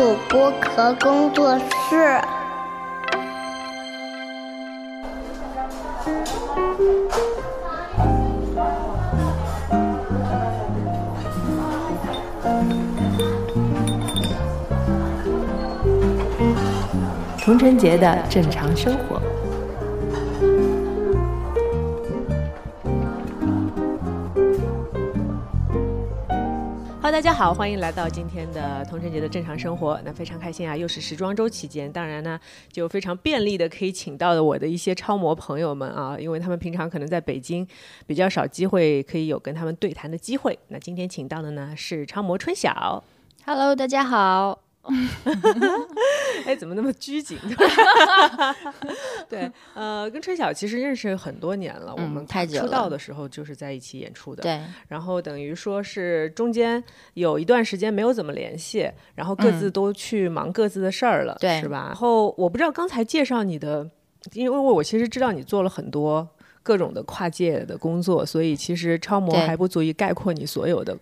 主播壳工作室。童晨杰的正常生活。大家好，欢迎来到今天的童晨杰的正常生活。那非常开心啊，又是时装周期间，当然呢，就非常便利的可以请到的我的一些超模朋友们啊，因为他们平常可能在北京比较少机会可以有跟他们对谈的机会。那今天请到的呢是超模春晓。Hello，大家好。哎，怎么那么拘谨？对，呃，跟春晓其实认识很多年了，我嗯们太久出道的时候就是在一起演出的。对，然后等于说是中间有一段时间没有怎么联系，然后各自都去忙各自的事儿了，是吧？然后我不知道刚才介绍你的，因为我其实知道你做了很多各种的跨界的工作，所以其实超模还不足以概括你所有的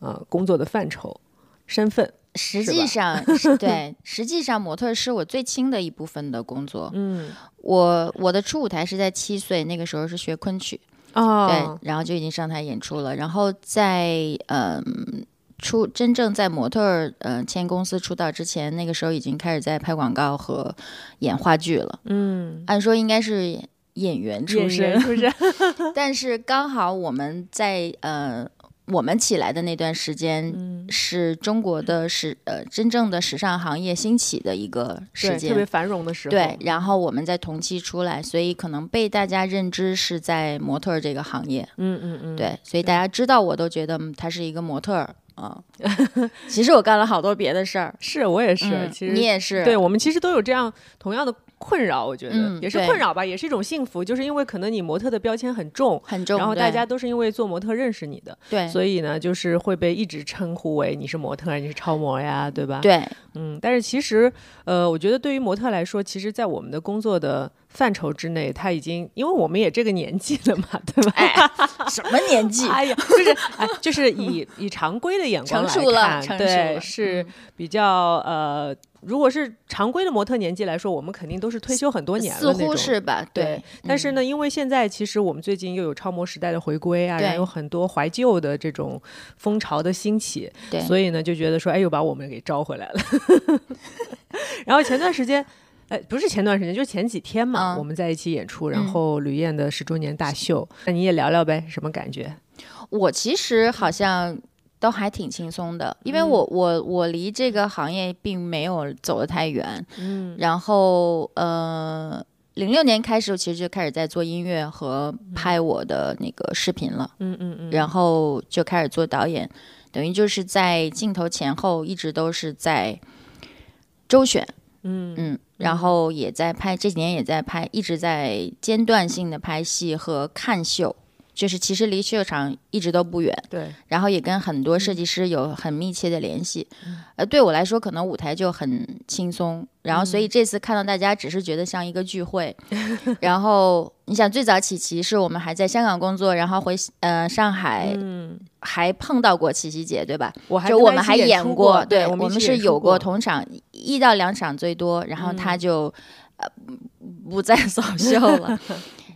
呃工作的范畴、身份。实际上是 对，实际上模特是我最轻的一部分的工作。嗯，我我的初舞台是在七岁，那个时候是学昆曲，哦，对，然后就已经上台演出了。然后在嗯、出真正在模特儿呃签公司出道之前，那个时候已经开始在拍广告和演话剧了。嗯，按说应该是演员出身？但是刚好我们在呃我们起来的那段时间，嗯。是中国的时呃真正的时尚行业兴起的一个时，间，特别繁荣的时候。对，然后我们在同期出来，所以可能被大家认知是在模特儿这个行业，嗯嗯嗯，对，所以大家知道我都觉得嗯他是一个模特儿啊。其实我干了好多别的事儿，是我也是，嗯其实你也是，对我们其实都有这样同样的困扰，我觉得、嗯也是困扰吧，也是一种幸福，就是因为可能你模特的标签很重。很重，然后大家都是因为做模特认识你的，对所以呢，就是会被一直称呼为你是模特，你是超模呀，对吧？，对嗯。但是其实，呃，我觉得对于模特来说，其实，在我们的工作的范畴之内，他已经，因为我们也这个年纪了嘛，对吧？哎，什么年纪？哎呀，就是哎，就是以以常规的眼光来成熟了看成熟对，了是嗯比较呃，如果是常规的模特年纪来说，我们肯定都是退休很多年了似乎是吧？对，但是嗯呢，因为现在其实我们最近又有超模时代的回归啊，对然后有很多怀旧的这种风潮的兴起，对，所以呢就觉得说，哎，又把我们给招回来了。然后前段时间。哎，不是前段时间，就是前几天嘛，嗯。我们在一起演出，然嗯。后吕燕的十周年大秀，那你也聊聊呗，什么感觉？我其实好像都还挺轻松的，因为嗯。我我我离这个行业并没有走得太远，嗯。然后呃，零六年开始我其实就开始在做音乐和拍我的那个视频了，嗯嗯嗯，然后就开始做导演，等于就是在镜头前后一直都是在周旋，嗯。嗯，然后也在拍，这几年也在拍，一直在间断性的拍戏和看秀，就是其实离秀场一直都不远。对，然后也跟很多设计师有很密切的联系。呃，对我来说，可能舞台就很轻松，然后所以这次看到大家，只是觉得像一个聚会。然后你想，最早起棋是我们还在香港工作，然后回呃上海嗯，还碰到过七夕节，对吧？我还就我们还演过，对我们是有过同场一到两场最多，然后他嗯就、呃不再 走 秀了。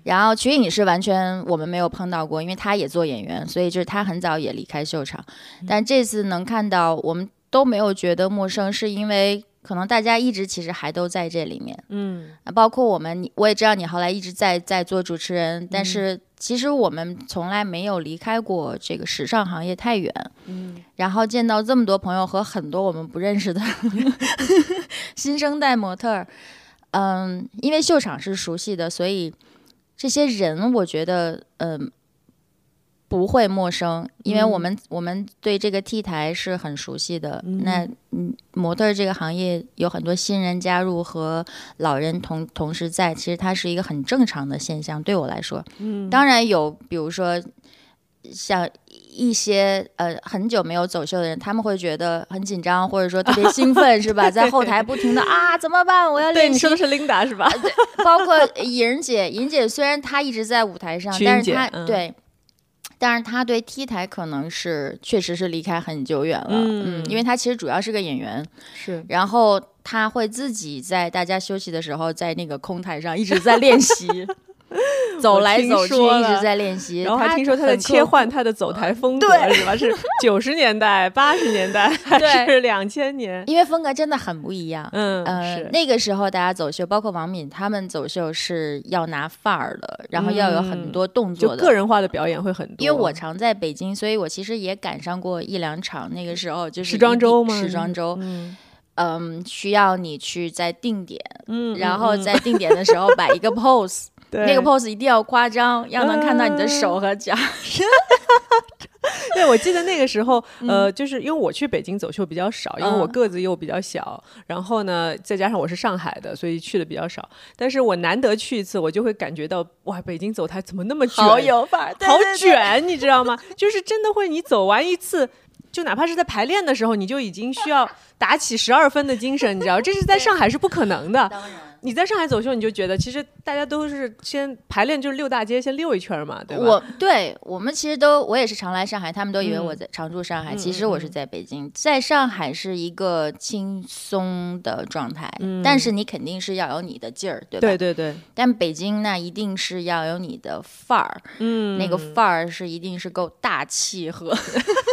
然后瞿颖是完全我们没有碰到过，因为他也做演员，所以就是他很早也离开秀场。嗯但这次能看到，我们都没有觉得陌生，是因为可能大家一直其实还都在这里面。嗯啊包括我们，你我也知道你后来一直在在做主持人，但是其实我们从来没有离开过这个时尚行业太远。嗯然后见到这么多朋友和很多我们不认识的 新生代模特儿，嗯，因为秀场是熟悉的，所以这些人我觉得，嗯。不会陌生，因为我们、我们对这个 T 台是很熟悉的。嗯那嗯，模特儿这个行业有很多新人加入和老人同同时在，其实它是一个很正常的现象。对我来说，嗯，当然有，比如说像一些呃很久没有走秀的人，他们会觉得很紧张，或者说特别兴奋，是吧？在后台不停的啊，怎么办？我要练你说。的是 Linda 是吧？包括莹姐，莹姐虽然她一直在舞台上，但是她对。但是他对 T 台可能是确实是离开很久远了，嗯嗯，因为他其实主要是个演员，是然后他会自己在大家休息的时候，在那个空台上一直在练习，走来走去一直在练习。然后还听说他在切换他的走台风格，是吧？是 九十年代、八十年代 还是两千年？因为风格真的很不一样。嗯，呃是，那个时候大家走秀，包括王敏他们走秀是要拿范儿的，然后要有很多动作的。就个人化的表演会很多。因为我常在北京，所以我其实也赶上过一两场。那个时候就是时装周吗？时装周，嗯嗯，需要你去在定点，嗯，然后嗯在定点的时候摆一个 pose，对那个 pose 一定要夸张，要能看到你的手和脚。对，我记得那个时候，嗯呃，就是因为我去北京走秀比较少，因为我个子又比较小，然后呢，再加上我是上海的，所以去的比较少。但是我难得去一次，我就会感觉到，哇，北京走台怎么那么卷，好有范儿，对好卷，你知道吗？就是真的会，你走完一次。就哪怕是在排练的时候，你就已经需要打起十二分的精神，你知道，这是在上海是不可能的。当然。你在上海走秀，你就觉得其实大家都是先排练，就是溜大街，先溜一圈嘛，对吧？我对我们其实都，我也是常来上海，他们都以为嗯我在、常驻上海，嗯其实我是在北京，在上海是一个轻松的状态，但是你肯定是要有你的劲儿，对吧？对对对，但北京那一定是要有你的范儿，嗯，那个范儿是一定是够大气和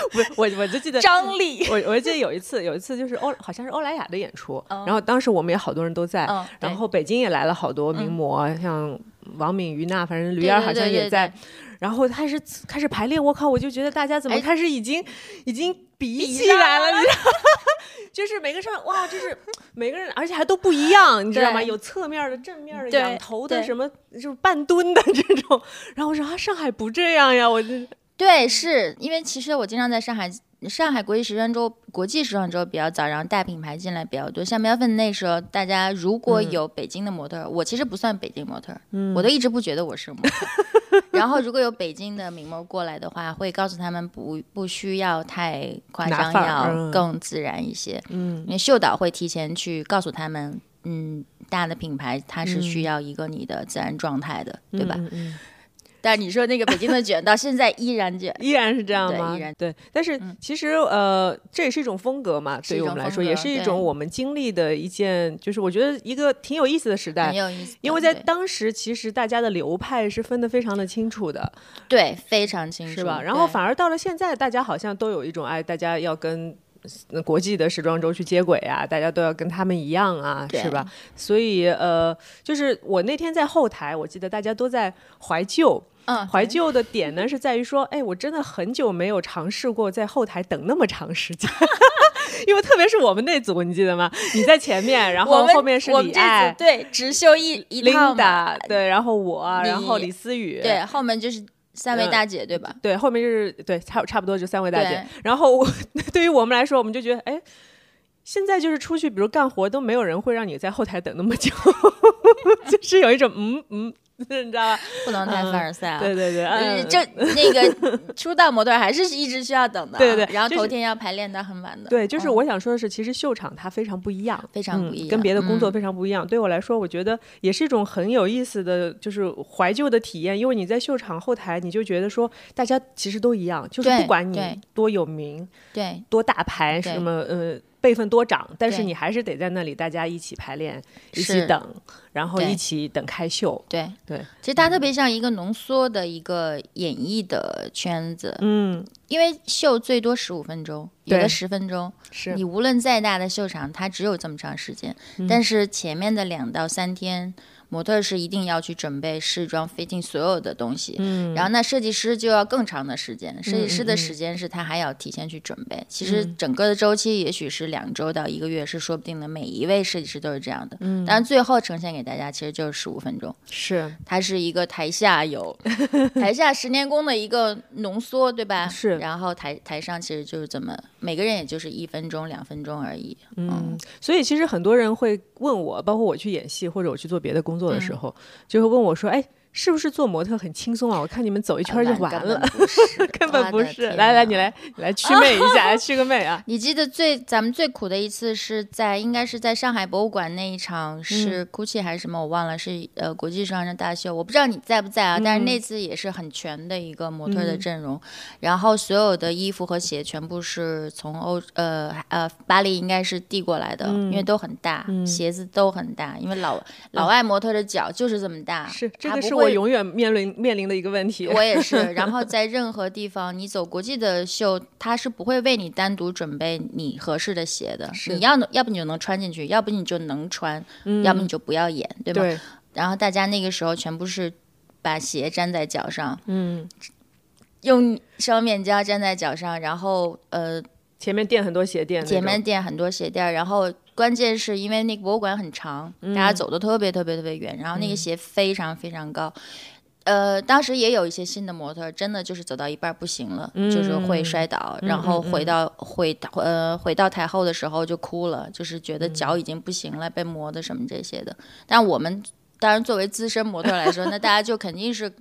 我，我我就记得张力。我我记得有一次，有一次就是欧好像是欧莱雅的演出，嗯然后当时我们也好多人都在，嗯，然后北京也来了好多名模，像王敏、于娜，反正驴儿好像也在。对对对然后开始开始排练，我靠，我就觉得大家怎么哎开始已经、已经比起来了，你知道吗？就是每个上哇，就是每个人，而且还都不一样，你知道吗？有侧面的、正面的、对仰头的，什么就是半蹲的这种。然后我说啊，上海不这样呀，我这对，是因为其实我经常在上海，上海国际时装周、国际时装周比较早，然后大品牌进来比较多。像苗粉那时候，大家如果有北京的模特儿，我其实不算北京模特，嗯我都一直不觉得我是模特。然后如果有北京的名模过来的话，会告诉他们不不需要太夸张，要嗯更自然一些。嗯因为秀导会提前去告诉他们，嗯，大的品牌它是需要一个你的自然状态的，对吧？但你说那个北京的卷到现在依然卷，依然是这样对吗？依然对，但是其实、呃，这也是一种风格嘛，对于我们来说，也是一种我们经历的一件，就是我觉得一个挺有意思的时代很。有意思。因为在当时，其实大家的流派是分得非常的清楚的，对非常清楚，是吧？然后反而到了现在，大家好像都有一种哎，大家要跟呃国际的时装周去接轨啊，大家都要跟他们一样啊，是吧？所以呃，就是我那天在后台，我记得大家都在怀旧，嗯怀旧的点呢是在于说，哎，我真的很久没有尝试过在后台等那么长时间。因为特别是我们那组，你记得吗？你在前面，然后后面是李艾组、对直秀一一套嘛 Linda，对，然后我，然后李思雨，对，后面就是三位嗯大姐，对吧？对，后面就是对，差差不多就三位大姐。然后我 对于我们来说，我们就觉得，哎，现在就是出去，比如干活，都没有人会让你在后台等那么久，就是有一种嗯嗯，你知道吧？不能太凡尔赛啊。对对对，就那个出道模特儿还是一直需要等的啊，对对然后头天要排练到很晚的，对，就是嗯我想说的是，其实秀场它非常不一样，非常不一样嗯跟别的工作嗯非常不一样。对我来说，我觉得也是一种很有意思的，就是怀旧的体验。因为你在秀场后台，你就觉得说，大家其实都一样，就是不管你多有名，对多大牌，什么呃辈分多长，但是你还是得在那里，大家一起排练，一起等，然后一起等开秀。对。对，其实它特别像一个浓缩的一个演绎的圈子，嗯，因为秀最多十五分钟，有的十分钟，是。你无论再大的秀场，它只有这么长时间，但是前面的两到三天。模特是一定要去准备试装、fitting 所有的东西，嗯。然后那设计师就要更长的时间，设计师的时间是他还要提前去准备。其实整个的周期也许是两周到一个月，是说不定的。每一位设计师都是这样的，嗯，但最后呈现给大家其实就是十五分钟，是。它是一个台下有 台下十年功的一个浓缩，对吧？是。然后台台上其实就是这么每个人也就是一分钟、两分钟而已。嗯，所以其实很多人会问我，包括我去演戏或者我去做别的工作的时候，就会问我说：“哎，是不是做模特很轻松啊？我看你们走一圈就完了，根本不是，根本不是。来来，你来，你来祛魅一下，来 祛个魅啊！你记得最咱们最苦的一次是在应该是在上海博物馆那一场，是 GUCCI 还是什么我忘了，是呃国际时尚大秀，我不知道你在不在啊？但是那次也是很全的一个模特的阵容，然后所有的衣服和鞋全部是从欧呃呃巴黎应该是递过来的，因为都很大，鞋子都很大，因为老老外模特的脚就是这么大，是这个他不我永远面临面临的一个问题。我也是。然后在任何地方，你走国际的秀，他是不会为你单独准备你合适的鞋的。是你要能，要不你就能穿进去，要不你就能穿，要不你就不要演，对吧？对，然后大家那个时候全部是把鞋粘在脚上，嗯，用双面胶粘在脚上，然后呃前面垫很多鞋垫，前面垫很多鞋垫，然后关键是因为那个博物馆很长，嗯大家走的特别特别特别远，然后那个鞋非常非常高。呃，当时也有一些新的模特，真的就是走到一半不行了，就是会摔倒，然后回到回到呃回到台后的时候就哭了，就是觉得脚已经不行了，被磨的什么这些的。但我们当然作为资深模特来说，那大家就肯定是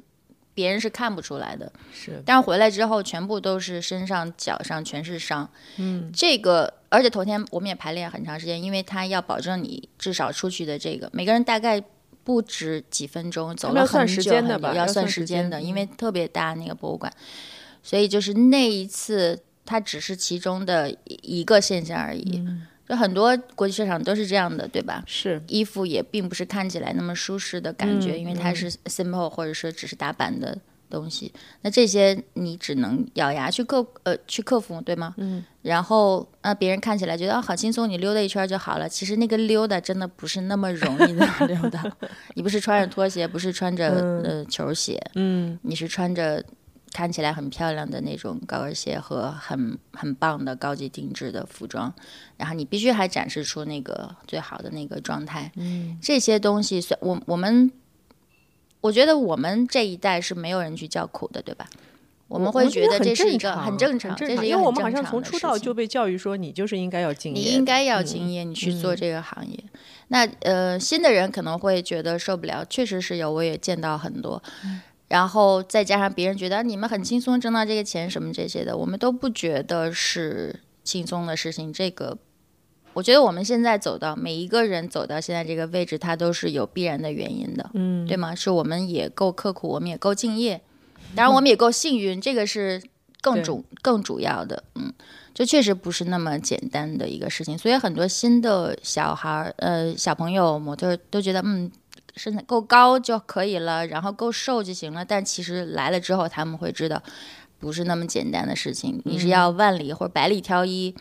别人是看不出来的，是但是回来之后，全部都是身上、脚上全是伤。嗯，这个而且头天我们也排练很长时间，因为他要保证你至少出去的这个，每个人大概不止几分钟，走了很久要吧要算算时间的，因为特别大那个博物馆，所以就是那一次，它只是其中的一个现象而已。嗯就很多国际市场都是这样的，对吧？是，衣服也并不是看起来那么舒适的感觉，嗯因为它是 simple 或者说只是打版的东西。那这些你只能咬牙去克呃去克服，对吗？嗯。然后呃，别人看起来觉得啊好轻松，你溜达一圈就好了。其实那个溜达真的不是那么容易 的溜达。你不是穿着拖鞋，不是穿着、呃球鞋，嗯，你是穿着看起来很漂亮的那种高跟鞋和很很棒的高级定制的服装，然后你必须还展示出那个最好的那个状态。嗯，这些东西，算我我们，我觉得我们这一代是没有人去叫苦的，对吧？我们会觉得这是一个很正常，这是因为我们好像从出道就被教育说你就是应该要敬业，你应该要敬业，你去做这个行业。那呃，新的人可能会觉得受不了，确实是有，我也见到很多。然后再加上别人觉得你们很轻松挣到这个钱什么这些的，我们都不觉得是轻松的事情。这个，我觉得我们现在走到每一个人走到现在这个位置，他都是有必然的原因的，嗯，对吗？是我们也够刻苦，我们也够敬业，当然我们也够幸运，这个是更主更主要的，嗯。这确实不是那么简单的一个事情，所以很多新的小孩儿、呃小朋友、模特儿都觉得，嗯，身材够高就可以了，然后够瘦就行了。但其实来了之后，他们会知道，不是那么简单的事情。你是要万里或者百里挑一，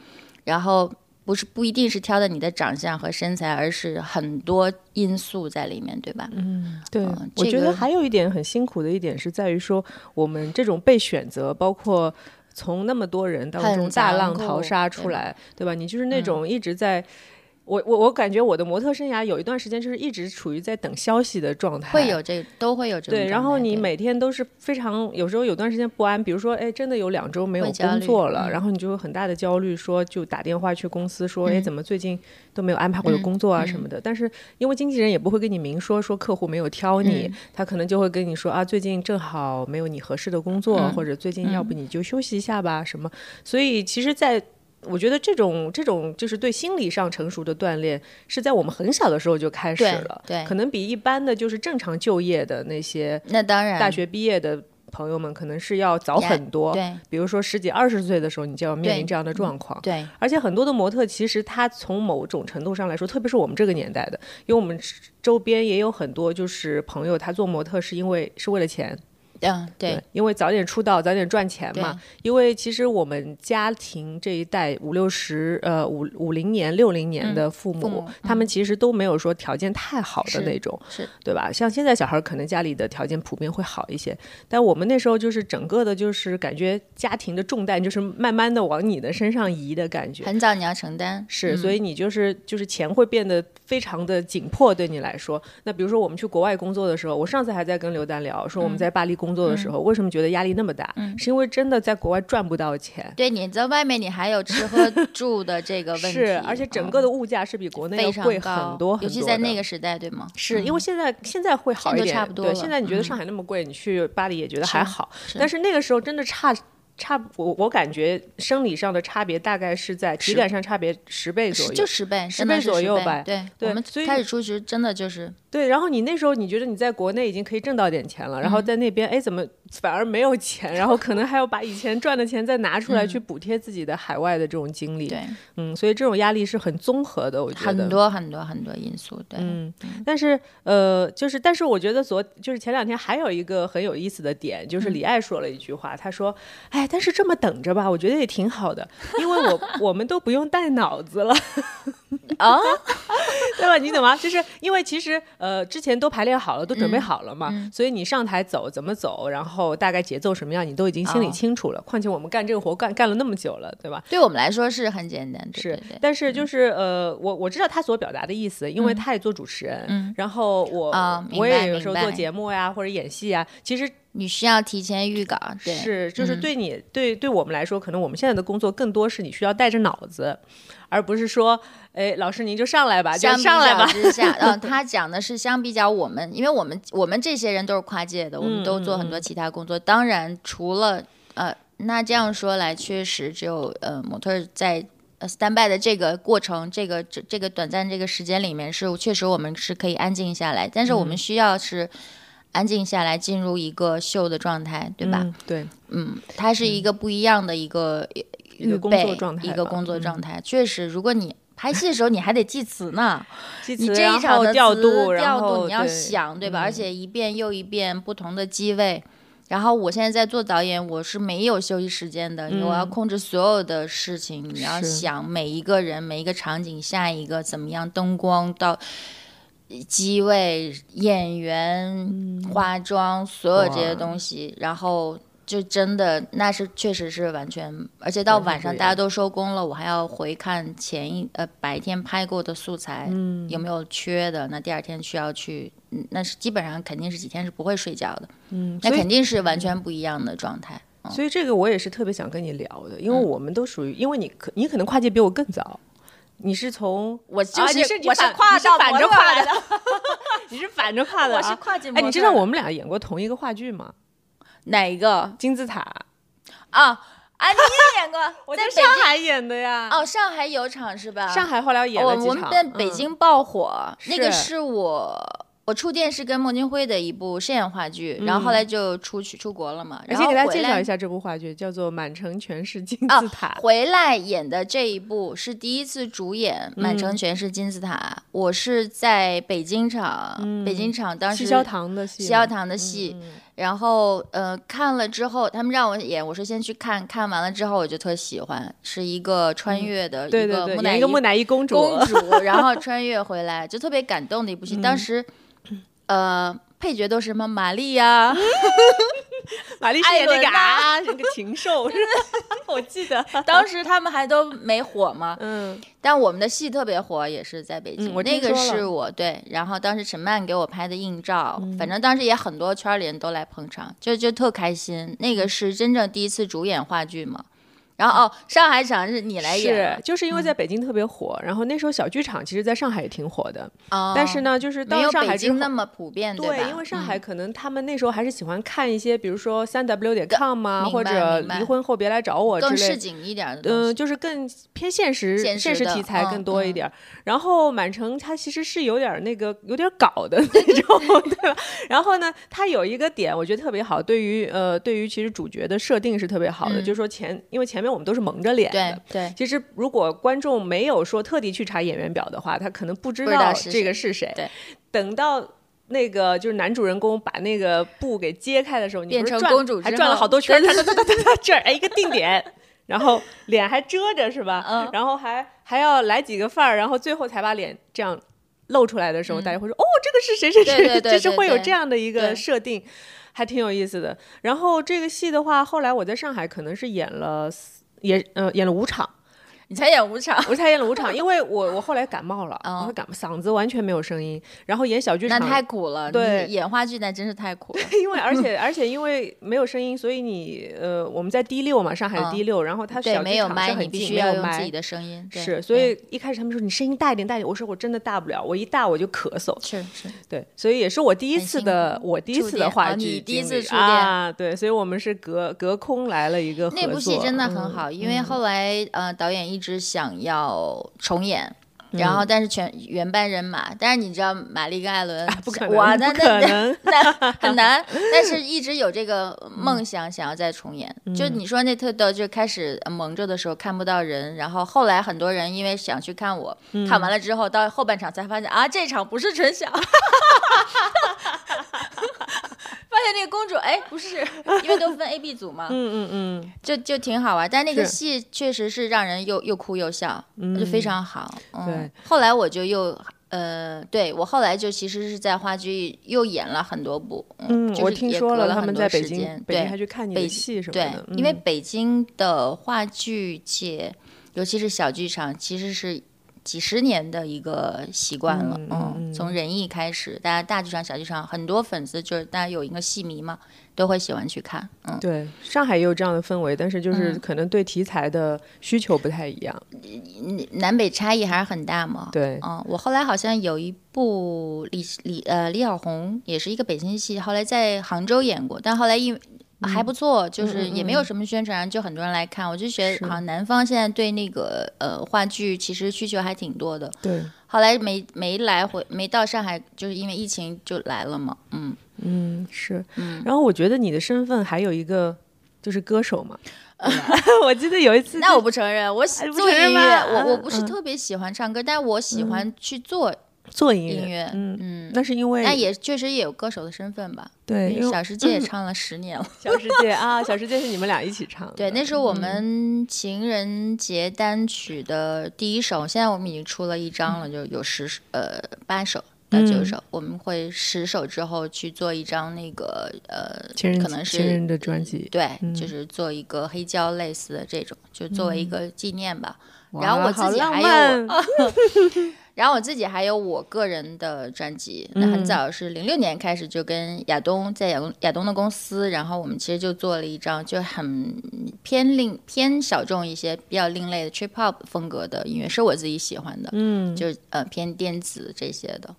然后不是不一定是挑的你的长相和身材，而是很多因素在里面，对吧？嗯对，嗯我觉得还有一点很辛苦的一点是在于说，我们这种被选择，包括从那么多人当中大浪淘沙出来，对吧？你就是那种一直在。我我我感觉我的模特生涯有一段时间就是一直处于在等消息的状态，会有这都会有这种对，然后你每天都是非常，有时候有段时间不安，比如说，哎，真的有两周没有工作了，嗯。然后你就有很大的焦虑，说就打电话去公司说，哎，嗯。怎么最近都没有安排我的工作啊什么的。但是因为经纪人也不会跟你明说，说客户没有挑你，嗯。他可能就会跟你说啊，最近正好没有你合适的工作，嗯或者最近要不你就休息一下吧，什么。所以其实，在我觉得这种这种就是对心理上成熟的锻炼，是在我们很小的时候就开始了，对可能比一般的就是正常就业的那些那当然大学毕业的朋友们可能是要早很多。对比如说十几二十岁的时候，你就要面临这样的状况。对而且很多的模特，其实他从某种程度上来说，特别是我们这个年代的，因为我们周边也有很多就是朋友，他做模特是因为是为了钱，嗯对因为早点出道，早点赚钱嘛。因为其实我们家庭这一代五六十呃五五零年六零年的父母，父母他们其实都没有说条件太好的那种，是对吧？像现在小孩可能家里的条件普遍会好一些，但我们那时候就是整个的，就是感觉家庭的重担就是慢慢的往你的身上移的感觉。很早你要承担，是，嗯所以你就是就是钱会变得非常的紧迫，对你来说。那比如说我们去国外工作的时候，我上次还在跟刘丹聊，说我们在巴黎工工作的时候，为什么觉得压力那么大？嗯。是因为真的在国外赚不到钱。对，你在外面你还有吃喝住的这个 问题，是，而且整个的物价是比国内要贵，很多很多尤其在那个。时代，对吗？是因为现在现在会好一点，对，现在你觉得嗯。上海那么贵，你去巴黎也觉得还好，是。但是那个时候真的差差，我我感觉生理上的差别大概是在体感上差别十倍左右，就十倍，十倍左右吧。对，对我们开始出去真的就是对，然后你那时候你觉得你在国内已经可以挣到点钱了，然后在那边哎怎么反而没有钱，然后可能还要把以前赚的钱再拿出来去补贴自己的海外的这种经历，对嗯，所以这种压力是很综合的，我觉得很。多很多很多因素，对，嗯，但是呃，就是，但是我觉得昨就是前两天还有一个很有意思的点，就是李艾说了一句话，他说：“哎，但是这么等着吧，我觉得也挺好的，因为我我们都不用带脑子了。”啊，对吧？你懂吗？就是因为其实呃，之前都排练好了，都嗯准备好了嘛，所以你上台走怎么走，然后大概节奏什么样，你都已经心里哦清楚了。况且我们干这个活干干了那么久了，对吧？对我们来说是很简单，对是但是就是呃，我我知道他所表达的意思，因为他也做主持人，嗯然后我、啊我也有时候做节目呀或者演戏呀，其实你需要提前预稿，对，是就是嗯对你、对对我们来说，可能我们现在的工作更多是你需要带着脑子，而不是说，哎，老师您就上来吧，就相比较上来吧。之下，嗯，他讲的是相比较我们，因为我们我们这些人都是跨界的，我们都做很多其他工作。当然，除了呃，那这样说来，确实只有呃，模特在呃 stand by 的这个过程，这个这这个短暂这个时间里面是确实我们是可以安静下来，但是我们需要是安静下来，进入一个秀的状态，对吧？嗯对，嗯，它是一个不一样的一个预一个工作备状态一个工作嗯状态。确实，如果你拍戏的时候你还得记词呢，记词你这一场的词调度，调度你要想对吧？而嗯且一遍又一遍不同的机位。然后我现在在做导演，我是没有休息时间的，因为我要嗯控制所有的事情，你要想每一个人、每一个场景、下一个怎么样，灯光到机位、演员、化妆，所有这些东西，然后就真的那是确实是完全，而且到晚上大家都收工了，我还要回看前一呃白天拍过的素材，嗯有没有缺的？那第二天需要去，嗯那是基本上肯定是几天是不会睡觉的，嗯，那肯定是完全不一样的状态。嗯所以这个我也是特别想跟你聊的，因为我们都属于，因为你可你可能跨界比我更早，你是从我就是、啊你是你我是反跨到跨的，你是反着跨的、啊，我是跨界。你知道我们俩演过同一个话剧吗？哪一个金字塔，啊？啊，你也演过，我在上海演的呀。哦，上海有场是吧？上海后来演我了几场。我们在北嗯京爆火，那个是是我我触电是跟孟京辉的一部试验话剧，然后后来就出去出国了嘛，然而且给大家介绍一下这部话剧，叫做《满城全是金啊字塔》。回来演的这一部是第一次主演《满嗯。城全是金字塔》，我是在北京场，北京场当时西嗯消堂的戏，西消堂的戏，嗯然后呃看了之后，他们让我演，我说先去看看完了之后我就特喜欢，是一个穿越的嗯对一对对，个木乃伊演一个木乃伊公主。公主，然后穿越回来，就特别感动的一部戏。当时，呃，配角都是什么玛丽呀、玛丽是演那个啊，那个禽兽 是吧？我记得。当时他们还都没火嘛，嗯，但我们的戏特别火，也是在北京。嗯我那个是我对，然后当时陈曼给我拍的硬照，嗯反正当时也很多圈里人都来捧场，就就特开心。那个是真正第一次主演话剧嘛。然后哦，上海场是你来演是，就是因为在北京特别火，然后那时候小剧场其实在上海也挺火的，哦，但是呢，就是到没有北上海之后。京那么普遍，对，吧？因为上嗯海可能他们那时候还是喜欢看一些，比如说三 w 点 com 啊，或者离婚后别来找我之更市。井一点的嗯、西。就是更偏现实、现实题材更多一点儿。然后满城它其实是有点那个有点搞的 那种，对吧？然后呢，它有一个点我觉得特别好，对于呃对于其实主角的设定是特别好的，嗯就是说前因为前面我们都是蒙着脸对的。对，其实，如果观众没有说特地去查演员表的话，他可能不知道这个是谁。对，等到那个就是男主人公把那个布给揭开的时候，你变不是转成公主还转了好多圈儿，哒哒哒哒哒哒，这儿哎一个定点，然后脸还遮着是吧？嗯然后还还要来几个范儿，然后最后才把脸这样露出来的时候，大家会说哦，这个是谁谁谁，嗯对对对就是会有这样的一个对设定。还挺有意思的。然后这个戏的话，后来我在上海可能是演了四，也呃演了五场，你才演五场，我才演了五场，因为我我后来感冒了，哦我感嗓子完全没有声音，然后演小剧那场，太苦了。对演话剧那真是太苦了。因为而且 而且因为没有声音，所以你呃我们在 D 六嘛，上海的嗯 D 六，然后它对，小剧没有麦，场是很近，你必须没有麦要用自己。的声音。是，所以一开始他们说你声音大一点，大一点。我说我真的大不了，我一大我就咳嗽。是是，对，所以也是我第一次的，我第一次的话啊剧、你第一次触电啊，对，所以我们是隔隔空来了一个合作。那部戏真的很嗯好，因为后来呃导演一直想要重演。嗯然后，但是全原班人马，但是你知道玛丽跟艾伦，不可能，哇，那那能。那很难，但是一直有这个梦想，想要再重演。就你说那特逗，就开始蒙着的时候看不到人，然后后来很多人因为想去看我，看完了之后到后半场才发现啊，这场不是纯享。发现那个公主，哎，不是，因为都分 A、B 组嘛，嗯嗯嗯，就就挺好玩。但那个戏确实是让人又又哭又笑，就非常好。嗯、对，后来我就又呃，对我后来就其实是在话剧又演了很多部。嗯，嗯，就是我听说了，他很多们在北京时间，对北京还去看你北的戏什么对的。，因为嗯北京的话剧界，尤其是小剧场，其实是几十年的一个习惯了。嗯从仁义开始，大家大剧场、小剧场，很多粉丝就是大家有一个戏迷嘛，都会喜欢去看。嗯，对，上海也有这样的氛围，但是就是嗯可能对题材的需求不太一样。南北差异还是很大嘛。对，嗯，我后来好像有一部李李呃李小红，也是一个北京戏，后来在杭州演过，但后来因为还不错，就是也没有什么宣传，就很多人来看。我就觉得好像南方现在对那个呃话剧其实需求还挺多的。对，后来没没来回没到上海，就是因为疫情就来了嘛。嗯，嗯，是。嗯然后我觉得你的身份还有一个就是歌手嘛。我记得有一次，那我不承认，我喜做音乐，我我嗯不是嗯特别喜欢唱歌，但我喜欢去做做音乐，音乐。嗯，嗯，那是因为那也确实也有歌手的身份吧。对，小世界也唱了十年了。小世界啊，小世界是你们俩一起唱的。对，那是我们情人节单曲的第一首，现在我们已经出了一张了，就有十呃八首到九首，我们会十首之后去做一张那个呃，情人可能是情人的专辑。对，嗯就是做一个黑胶类似的这种，就作为一个纪念吧。哇然后我自己还有 然后我自己还有我个人的专辑，那很嗯。早是零六年开始就跟亚东在亚东亚东的公司，然后我们其实就做了一张就很偏另偏小众一些、比较另类的 trip hop 风格的音乐，是我自己喜欢的，嗯，就是呃偏电子这些的，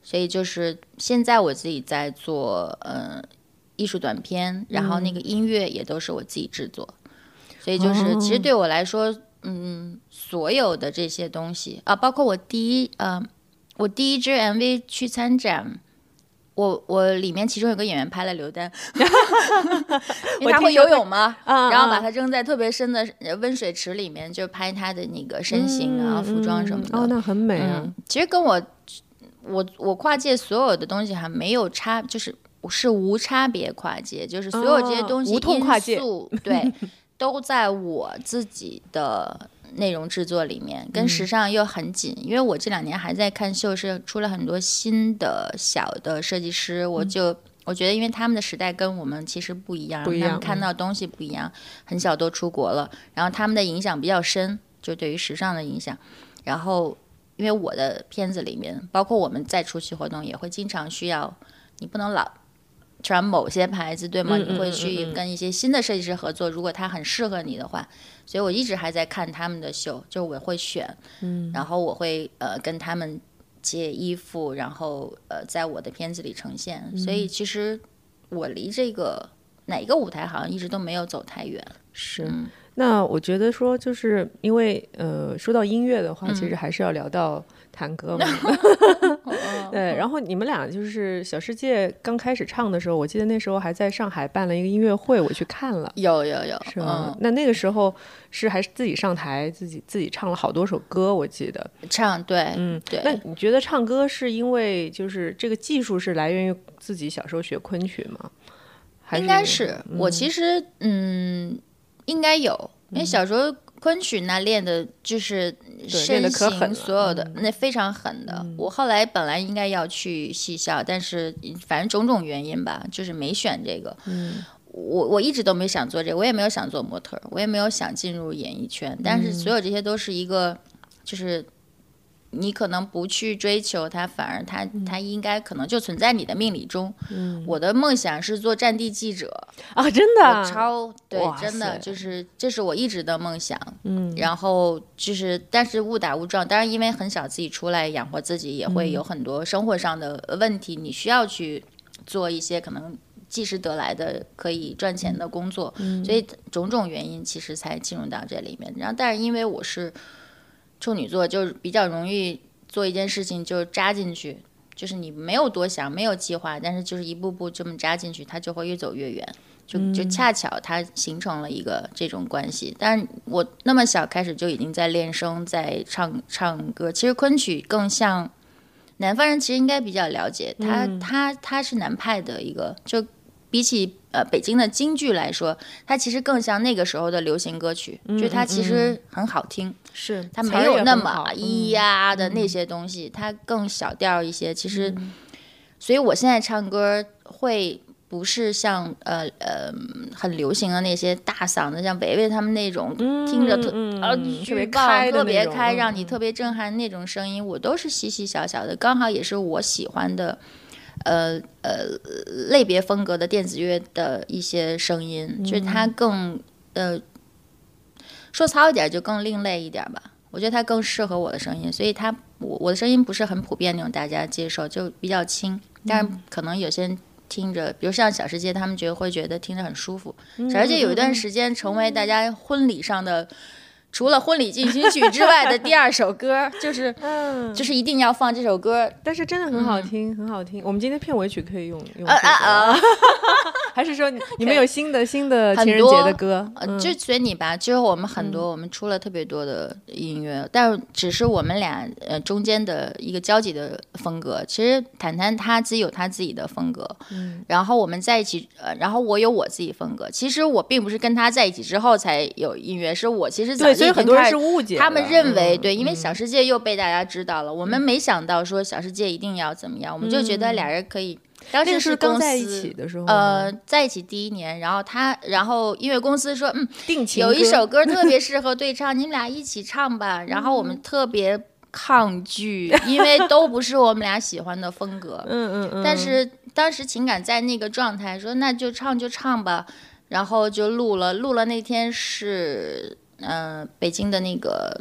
所以就是现在我自己在做呃艺术短片，然后那个音乐也都是我自己制作，所以就是其实对我来说，嗯，所有的这些东西啊，包括我第一呃我第一支 MV 去参展。我我里面其中有个演员拍了刘丹，因为他会游泳嘛，啊然后把啊他扔在特别深的呃温水池里面，就拍他的那个身形啊、服装什么的。哦，那很美啊嗯。，其实跟我我我跨界所有的东西还没有差，就是是无差别跨界，就是所有这些哦东西、无痛跨界对，都在我自己的内容制作里面，跟时尚又很紧。因为我这两年还在看秀，是出了很多新的小的设计师，我嗯就。我觉得，因为他们的时代跟我们其实不一样，不一样他们看到东西不一样，很小都出国了，然后他们的影响比较深，就对于时尚的影响。然后，因为我的片子里面，包括我们再出席活动，也会经常需要你不能老穿某些牌子，对吗？你会去跟一些新的设计师合作，如果他很适合你的话。所以我一直还在看他们的秀，就我会选，嗯，然后我会呃跟他们借衣服，然后呃在我的片子里呈现。所嗯以其实我离这个哪个舞台好像一直都没有走太远。是。嗯那我觉得说，就是因为呃，说到音乐的话，其实嗯还是要聊到弹歌嘛。对，然后你们俩就是小世界刚开始唱的时候，我记得那时候还在上海办了一个音乐会，我去看了。有有有，是吗？嗯，那那个时候是还是自己上台，自己自己唱了好多首歌，我记得。唱对，嗯，对那你觉得唱歌是因为就是这个技术是来源于自己小时候学昆曲吗？应该是我其实嗯应该有，因为小时候昆曲那练的就是练身形，所有的、那非常狠的。我后来本来应该要去戏校，但是反正种种原因吧，就是没选这个。嗯我我一直都没想做这个，我也没有想做模特儿，我也没有想进入演艺圈，但是所有这些都是一个，就是你可能不去追求它，反而它它应该可能就存在你的命理中。我的梦想是做战地记者，啊，真的超对，真的就是这是我一直的梦想。嗯。然后就是，但是误打误撞，当然因为很小自己出来养活自己，也会有很多生活上的问题，你需要去做一些可能即时得来的可以赚钱的工作，所以种种原因其实才进入到这里面。然后，但是因为我是处女座，就是比较容易做一件事情就扎进去。就是你没有多想，没有计划，但是就是一步步这么扎进去，它就会越走越远。就就恰巧它形成了一个这种关系。但是我那么小开始就已经在练声，在唱唱歌。其实昆曲更像南方人，其实应该比较了解。它它它是南派的一个，就比起呃北京的京剧来说，它其实更像那个时候的流行歌曲，就它其实很好听。是它没有那么啊咿呀的那些东西，它更小调一些。其实，所以我现在唱歌会不是像呃呃很流行的那些大嗓子，像维维他们那种、听着特嗯呃特别棒开特别开，让嗯你特别震撼那种声音，我都是细细小小的，刚好也是我喜欢的。呃呃，类别风格的电子乐的一些声音，就是它更呃说糙一点就更另类一点吧。我觉得它更适合我的声音，所以它我我的声音不是很普遍那种大家接受，就比较轻。但是可能有些人听着，比如像小世界，他们觉得会觉得听着很舒服。小世界有一段时间成为大家婚礼上的。除了婚礼进行曲之外的第二首歌，就是嗯，就是一定要放这首歌。但是真的很好听，很好听。我们今天片尾曲可以用用啊啊啊！还是说你你们有新的新的情人节的歌？嗯呃，就随你吧。之后我们很多，我们出了特别多的音乐，但只是我们俩呃中间的一个交集的风格。其实坦坦他自己有他自己的风格，嗯然后我们在一起，呃，然后我有我自己风格。其实我并不是跟他在一起之后才有音乐，是我其实早对，就所以很多人是误解的，他们认为对，因为嗯小世界又被大家知道了，我们没想到说小世界一定要怎么样，我们就觉得俩人可以。当时是刚在一司起的时候，呃，在一起第一年，然后他，然后音乐公司说，嗯，定情有一首歌 特别适合对唱，你们俩一起唱吧。然后我们特别抗拒，因为都不是我们俩喜欢的风格。嗯嗯嗯，但是当时情感在那个状态，说那就唱就唱吧，然后就录了。录了那天是，嗯、北京的那个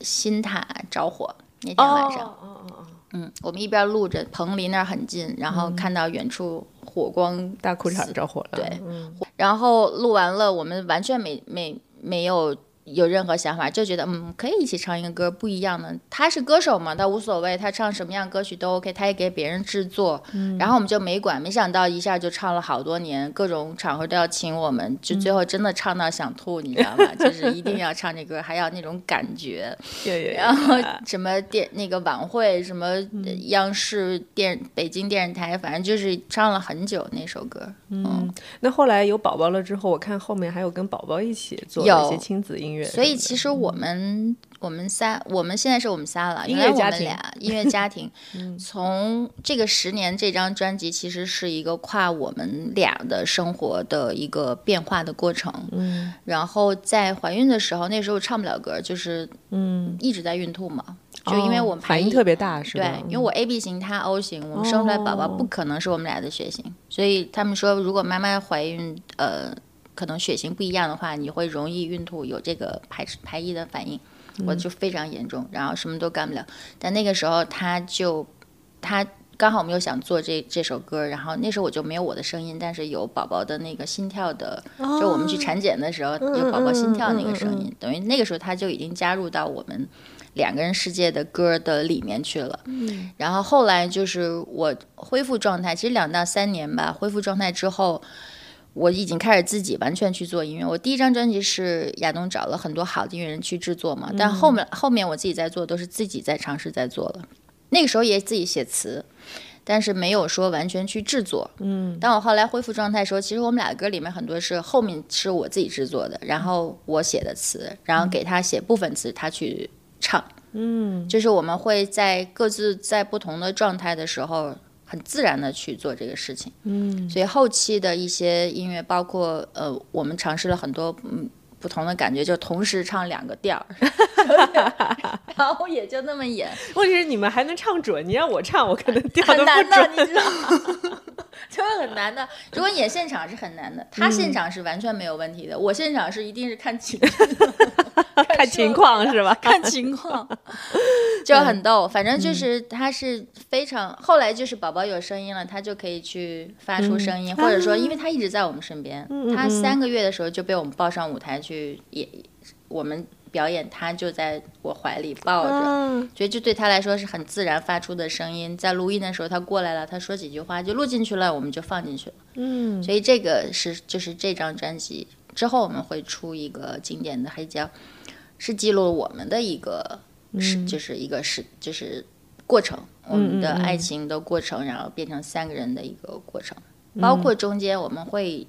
新塔着火那天晚上，哦哦哦哦，嗯，我们一边录着，棚离那儿很近，然后看到远处火光大裤衩着火了，对。嗯然后录完了，我们完全没没没有有任何想法，就觉得嗯，可以一起唱一个歌，不一样的。他是歌手嘛，他无所谓，他唱什么样歌曲都 OK，他也给别人制作。然后我们就没管，没想到一下就唱了好多年，各种场合都要请我们，就最后真的唱到想吐，你知道吗？就是一定要唱这歌，还要那种感觉。然后什么电那个晚会，什么呃央视电北京电视台，反正就是唱了很久那首歌。嗯，那后来有宝宝了之后，我看后面还有跟宝宝一起做有一些亲子音乐所以其实我们我们仨，我们现在是我们仨了，音原来我们俩音乐家庭。从这个十年这张专辑，其实是一个跨我们俩的生活的一个变化的过程。嗯然后在怀孕的时候，那时候唱不了歌，就是嗯，一直在孕吐嘛，就因为哦我们反应特别大，是吧？对，因为我 A B 型，他 O 型，我们生出来宝宝哦不可能是我们俩的血型，所以他们说，如果妈妈怀孕，呃，可能血型不一样的话，你会容易孕吐，有这个排排异的反应，我就非常严重，然后什么都干不了。但那个时候他就他。刚好我们又想做这这首歌，然后那时候我就没有我的声音，但是有宝宝的那个心跳的，就我们去产检的时候有宝宝心跳那个声音，等于那个时候他就已经加入到我们两个人世界的歌的里面去了。嗯然后后来就是我恢复状态，其实两到三年吧，恢复状态之后，我已经开始自己完全去做音乐。我第一张专辑是亚东找了很多好的音乐人去制作嘛，但后面后面我自己在做，都是自己在尝试在做了。那个时候也自己写词。但是没有说完全去制作，嗯，当我后来恢复状态的时候，其实我们俩的歌里面很多是后面是我自己制作的，然后我写的词，然后给他写部分词，他去唱，嗯，就是我们会在各自在不同的状态的时候，很自然的去做这个事情。嗯，所以后期的一些音乐，包括呃，我们尝试了很多嗯不同的感觉，就同时唱两个调儿，然后也就那么演，问题是你们还能唱准，你让我唱，我可能调的很难不的，准。你知道吗？就是很难的。如果演现场是很难的，他现场是完全没有问题的，我现场是一定是看情 看情况是吧？看情况，就很逗。反正就是他是非常，后来就是宝宝有声音了，他就可以去发出声音，或者说，因为他一直在我们身边，他三个月的时候就被我们抱上舞台去演，我们表演，他就在我怀里抱着。嗯所以这对他来说是很自然发出的声音，在录音的时候他过来了，他说几句话就录进去了，我们就放进去了。嗯所以这个是就是这张专辑之后我们会出一个经典的黑胶，是记录了我们的一个是就是一个是就是过程，我们的爱情的过程，然后变成三个人的一个过程，包括中间我们会。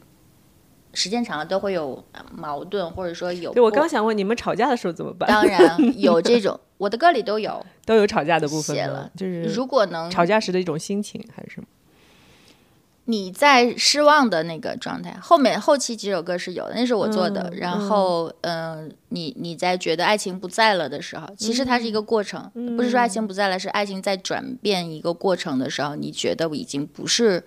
时间长了都会有矛盾，或者说有对，我刚想问你们吵架的时候怎么办？当然 有这种，我的歌里都有。都有吵架的部分写了就是如果能吵架时的一种心情还是什么？你在失望的那个状态，后面后期几首歌是有的，那是我做的。嗯然后，嗯、你你在觉得爱情不在了的时候，其实它是一个过程，嗯不是说爱情不在了，是爱情在转变一个过程的时候，你觉得已经不是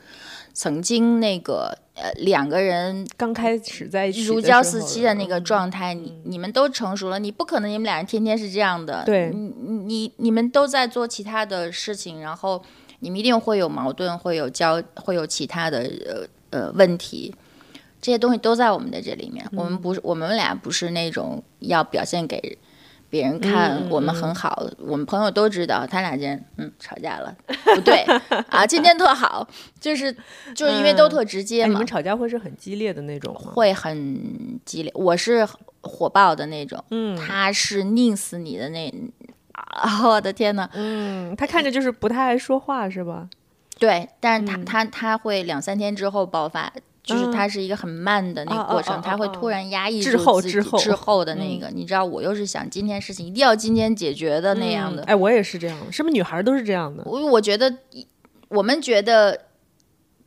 曾经那个呃两个人刚开始在一起如胶似漆的那个状态，你你们都成熟了，你不可能你们俩人天天是这样的。对你你你你们都在做其他的事情，然后你们一定会有矛盾，会有交，会有其他的呃呃问题，这些东西都在我们的这里面。我们不是我们俩不是那种要表现给。别人看我们很好，我们朋友都知道，他俩今天嗯吵架了，不对啊，今天特好，就是就是因为都特直接嘛。哎你们吵架会是很激烈的那种吗？会很激烈。我是火爆的那种，嗯他是拧死你的那，啊，我的天呐，嗯，他看着就是不太爱说话是吧？对，但是他、嗯他他会两三天之后爆发。就是他是一个很慢的那个过程，他会突然压抑滞住自己后滞后滞后的那个。你知道，我又是想今天事情一定要今天解决的那样的。嗯哎，我也是这样，是不是女孩都是这样的？我我觉得，我们觉得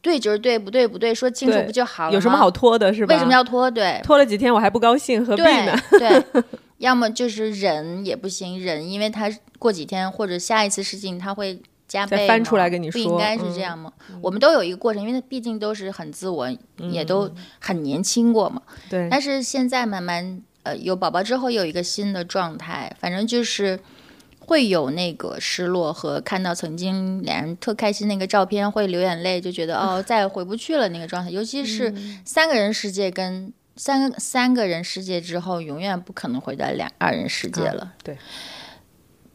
对就是对，不对不对，说清楚不就好了吗？有什么好拖的，是吧？为什么要拖？对，拖了几天我还不高兴，何必呢？对对，要么就是忍也不行，忍，因为他过几天或者下一次事情他会加倍翻出来跟你说不应该是这嗯样吗？我们都有一个过程，因为他毕竟都是很自我，也都很年轻过嘛。对，但是现在慢慢呃有宝宝之后有一个新的状态，反正就是。会有那个失落和看到曾经两人特开心那个照片会流眼泪，就觉得哦 再也回不去了那个状态。尤其是三个人世界跟三个三个人世界之后，永远不可能回到两二人世界了。对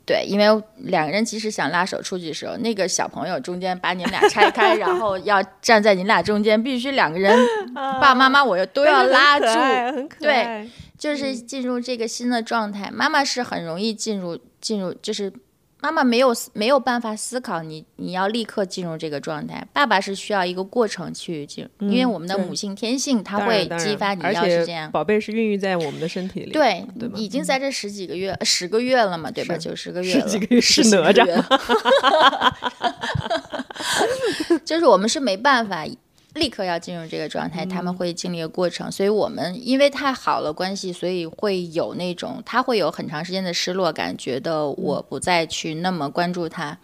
对，因为两个人即使想拉手出去的时候，那个小朋友中间把你们俩拆开，然后要站在你俩中间，必须两个人 爸爸妈妈我又都要拉住。对。就是进入这个新的状态。妈妈是很容易进入进入，就是妈妈没有没有办法思考你你要立刻进入这个状态。爸爸是需要一个过程去进入，因为我们的母性天性它会激发你要而且是这样。宝贝是孕育在我们的身体里，对对，已经在这十几个月、十个月了嘛，对吧？九十 个月了，十几个月是哪吒就是我们是没办法立刻要进入这个状态，他嗯们会经历一个过程，所以我们因为太好了关系，所以会有那种他会有很长时间的失落感，觉得我不再去那么关注他。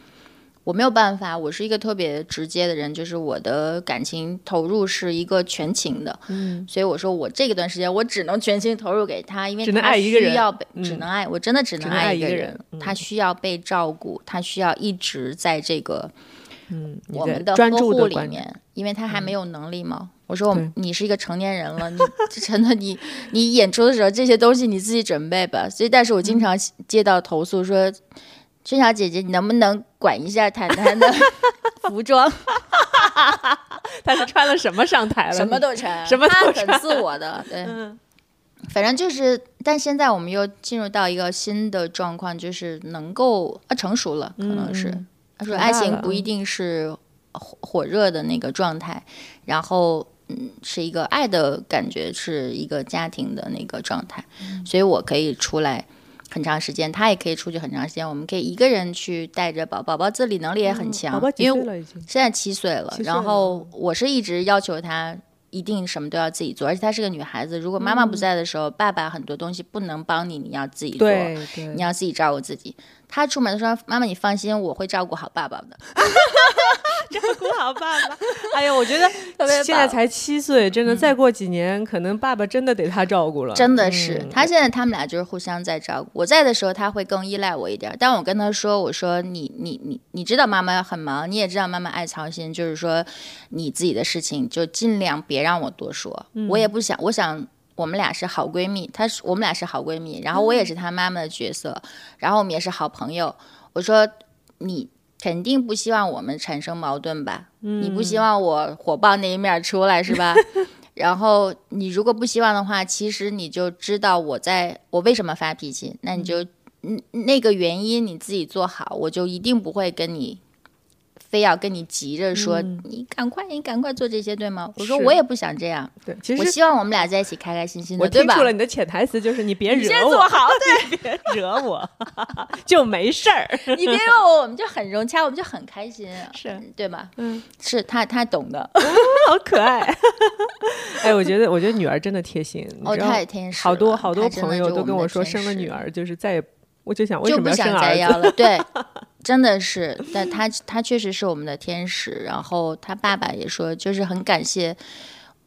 我没有办法，我是一个特别直接的人，就是我的感情投入是一个全情的，嗯，所以我说我这个段时间我只能全心投入给他，因为只能他爱一个人。需要被，嗯。只能爱，我真的只能爱一个人。嗯。他需要被照顾，他需要一直在这个嗯，你在我们的专呵护注的里面，因为他还没有能力嘛。我说我们你是一个成年人了，你真的你你演出的时候这些东西你自己准备吧。所以，但是我嗯经常接到投诉说，春晓姐姐，你能不能管一下谈谈的 服装？他是穿了什么上台了？什么都穿，什么都穿很自我的，对。嗯反正就是，但现在我们又进入到一个新的状况，就是能够啊成熟了，可能是。嗯他说，爱情不一定是火火热的那个状态，然后嗯，是一个爱的感觉，是一个家庭的那个状态，嗯所以我可以出来很长时间，他也可以出去很长时间，我们可以一个人去带着宝宝宝自理能力也很强，宝宝几因为岁了已经？现在七岁了，然后我是一直要求他一定什么都要自己做，而且她是个女孩子，如果妈妈不在的时候，爸爸很多东西不能帮你，你要自己做，你，要自己照顾自己。她出门的时候，妈妈你放心，我会照顾好爸爸的。照顾好爸爸。哎呀，我觉得现在才七岁，真的再过几年，可能爸爸真的得他照顾了。真的是，嗯他现在他们俩就是互相在照顾。我在的时候，他会更依赖我一点儿。但我跟他说：“我说你你你你知道妈妈很忙，你也知道妈妈爱操心，就是说你自己的事情就尽量别让我多说。嗯我也不想，我想我们俩是好闺蜜，她是我们俩是好闺蜜，然后我也是她妈妈的角色，然后我们也是好朋友。我说你。”肯定不希望我们产生矛盾吧？你不希望我火爆那一面儿出来是吧？然后你如果不希望的话，其实你就知道我在我为什么发脾气，那你就嗯那个原因你自己做好，我就一定不会跟你非要跟你急着说、你赶快你赶快做这些对吗？我说我也不想这样，对，其实我希望我们俩在一起开开心心的，我对吧？我听出了你的潜台词，就是你别惹我，你先做好，对别惹我，就没事儿。你别惹我，我们就很融洽，我们就很开心，是对吧？嗯，是他他懂的，好可爱。哎，我觉得，我觉得女儿真的贴心。你哦，太天使了，好多好多朋友都跟我说，生了女儿就是再也，我就想为什么就不想要生儿子？再要了。对，真的是，但他他确实是我们的天使。然后他爸爸也说，就是很感谢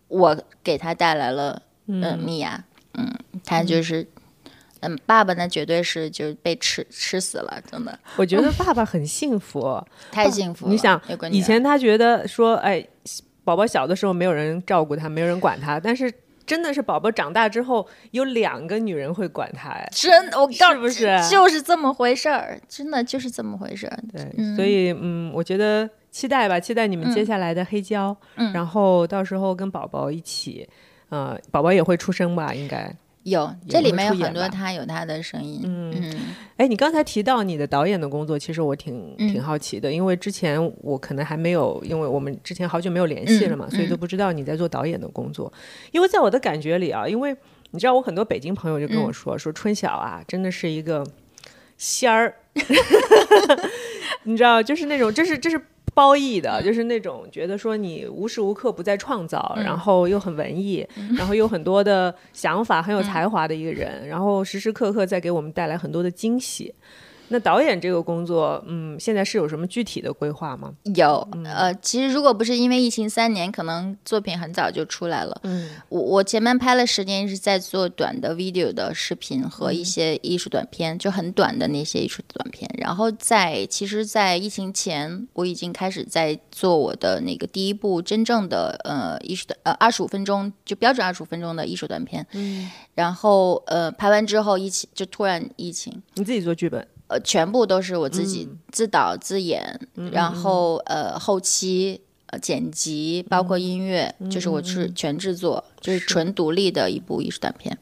我给他带来了嗯米娅，嗯，他就是。嗯，爸爸那，绝对是就是被吃吃死了，真的我觉得爸爸很幸福。太幸福了。你想以前他觉得说，哎，宝宝小的时候没有人照顾他，没有人管他，但是真的是宝宝长大之后，有两个女人会管他，哎，真，我告诉不是就是这么回事儿，真的就是这么回事儿。对，所以嗯，我觉得期待吧，期待你们接下来的黑胶，嗯然后到时候跟宝宝一起，呃，宝宝也会出生吧，应该。有这里面有很多他有他的声音，嗯哎，你刚才提到你的导演的工作，其实我挺嗯。挺好奇的，因为之前我可能还没有，因为我们之前好久没有联系了嘛，嗯所以都不知道你在做导演的工作。因为在我的感觉里啊，因为你知道，我很多北京朋友就跟嗯。我说，说春晓啊，真的是一个仙儿，你知道，就是那种，这是这是。褒义的，就是那种觉得说你无时无刻不在创造，然后又很文艺，然后有很多的想法，很有才华的一个人，然后时时刻刻在给我们带来很多的惊喜。那导演这个工作，嗯，现在是有什么具体的规划吗？有，呃，其实如果不是因为疫情三年，可能作品很早就出来了。嗯，我我前面拍了十年是在做短的 video 的视频和一些艺术短片，就很短的那些艺术短片。然后在其实，在疫情前，我已经开始在做我的那个第一部真正的呃艺术短呃二十五分钟就标准二十五分钟的艺术短片。嗯，然后呃拍完之后，疫情就突然疫情。你自己做剧本，呃，全部都是我自己自导自演，然后呃后期、呃剪辑，包括音乐，就是我是全制作，就是纯独立的一部艺术短片。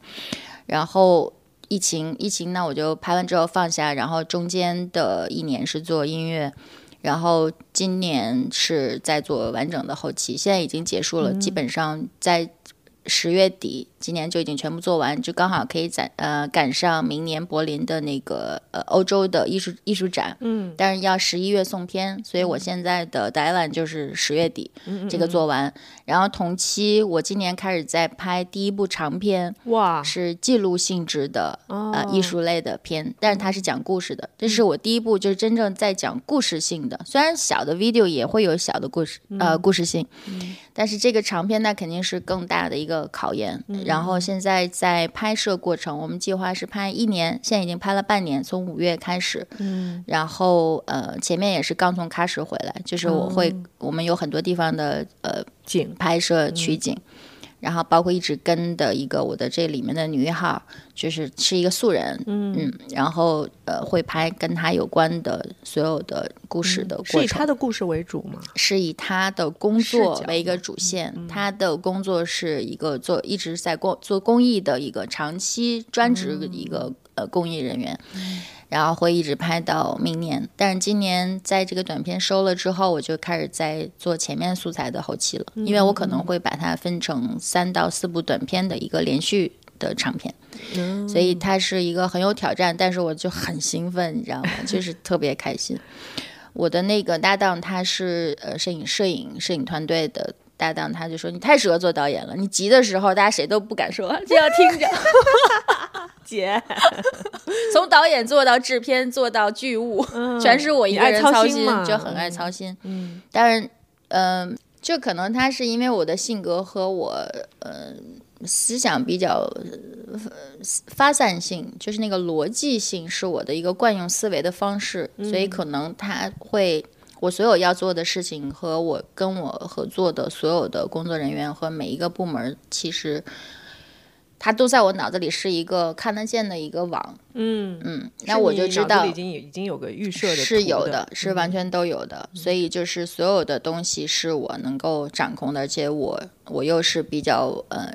然后疫情疫情那，我就拍完之后放下，然后中间的一年是做音乐。然后今年是在做完整的后期，现在已经结束了，基本上在十月底，今年就已经全部做完，就刚好可以在呃赶上明年柏林的那个呃欧洲的艺术艺术展，嗯，但是要十一月送片，所以我现在的 deadline 就是十月底这个做完，然后同期我今年开始在拍第一部长片，哇，是记录性质的哦。呃艺术类的片，但是它是讲故事的，这是我第一部就是真正在讲故事性的。虽然小的 video 也会有小的故事呃故事性，但是这个长片那肯定是更大的一个考验。然后现在在拍摄过程，我们计划是拍一年，现在已经拍了半年，从五月开始。嗯，然后呃前面也是刚从喀什回来，就是我会、我们有很多地方的呃景，拍摄取景，然后包括一直跟的一个我的这里面的女一号，就是是一个素人，嗯。然后呃会拍跟她有关的所有的故事的是以过程，他的故事为主吗？是以她的工作为一个主线，她的工作是一个做一直在公做公益的一个长期专职的一个、呃公益人员。然后会一直拍到明年，但是今年在这个短片收了之后，我就开始在做前面素材的后期了，因为我可能会把它分成三到四部短片的一个连续的长片，嗯所以它是一个很有挑战，但是我就很兴奋，你知道吗？就是特别开心。我的那个搭档他是呃摄影摄影摄影团队的搭档，他就说你太适合做导演了，你急的时候大家谁都不敢说，就要听着。姐，从导演做到制片，做到剧务，全是我一个人操心，嘛就很爱操心。嗯当然，嗯、就可能他是因为我的性格和我呃思想比较呃发散性，就是那个逻辑性是我的一个惯用思维的方式，所以可能他会。我所有要做的事情和我跟我合作的所有的工作人员和每一个部门，其实它都在我脑子里是一个看得见的一个网。嗯，嗯，那我就知道已经有已经有个预设的图是有的，嗯是完全都有的。所以就是所有的东西是我能够掌控的，而且我我又是比较呃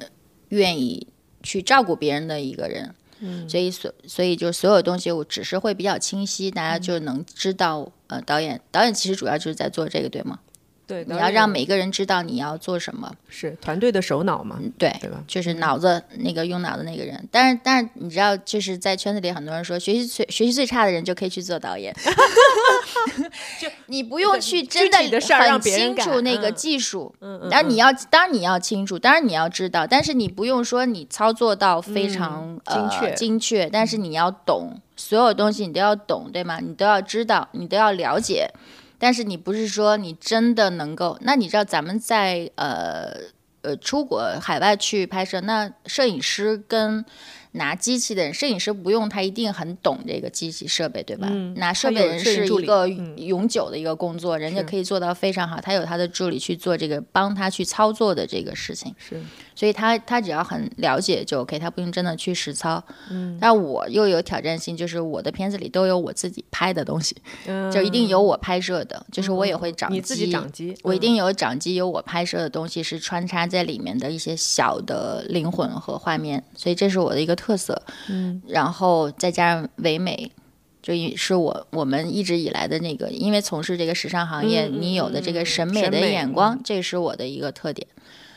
愿意去照顾别人的一个人。嗯所以所所以就所有东西我只是会比较清晰，大家就能知道。呃，导演导演其实主要就是在做这个，对吗？对，你要让每每个人知道你要做什么，是团队的首脑嘛，对，对吧？就是脑子那个用脑的那个人。但是但是你知道，就是在圈子里很多人说，学习最学习最差的人就可以去做导演，就你不用去真的很清楚那个嗯技术。然你要，当然你要清楚，当然你要知道，但是你不用说你操作到非常、嗯精确呃、精确，但是你要懂所有东西，你都要懂，对吗？你都要知道，你都要了解。但是你不是说你真的能够，那你知道咱们在呃呃出国海外去拍摄，那摄影师跟拿机器的人，摄影师不用他一定很懂这个机器设备，对吧？嗯拿设备人是一个嗯永久的一个工作，人家可以做到非常好，他有他的助理去做这个帮他去操作的这个事情。是所以他他只要很了解就 OK，他不用真的去实操。嗯，但我又有挑战性，就是我的片子里都有我自己拍的东西，就一定有我拍摄的，就是我也会掌机，嗯你自己掌机，嗯我一定有掌机，有我拍摄的东西是穿插在里面的一些小的灵魂和画面，所以这是我的一个特色。嗯，然后再加上唯美。就也是我我们一直以来的那个，因为从事这个时尚行业，你有的这个嗯审美的眼光，这是我的一个特点。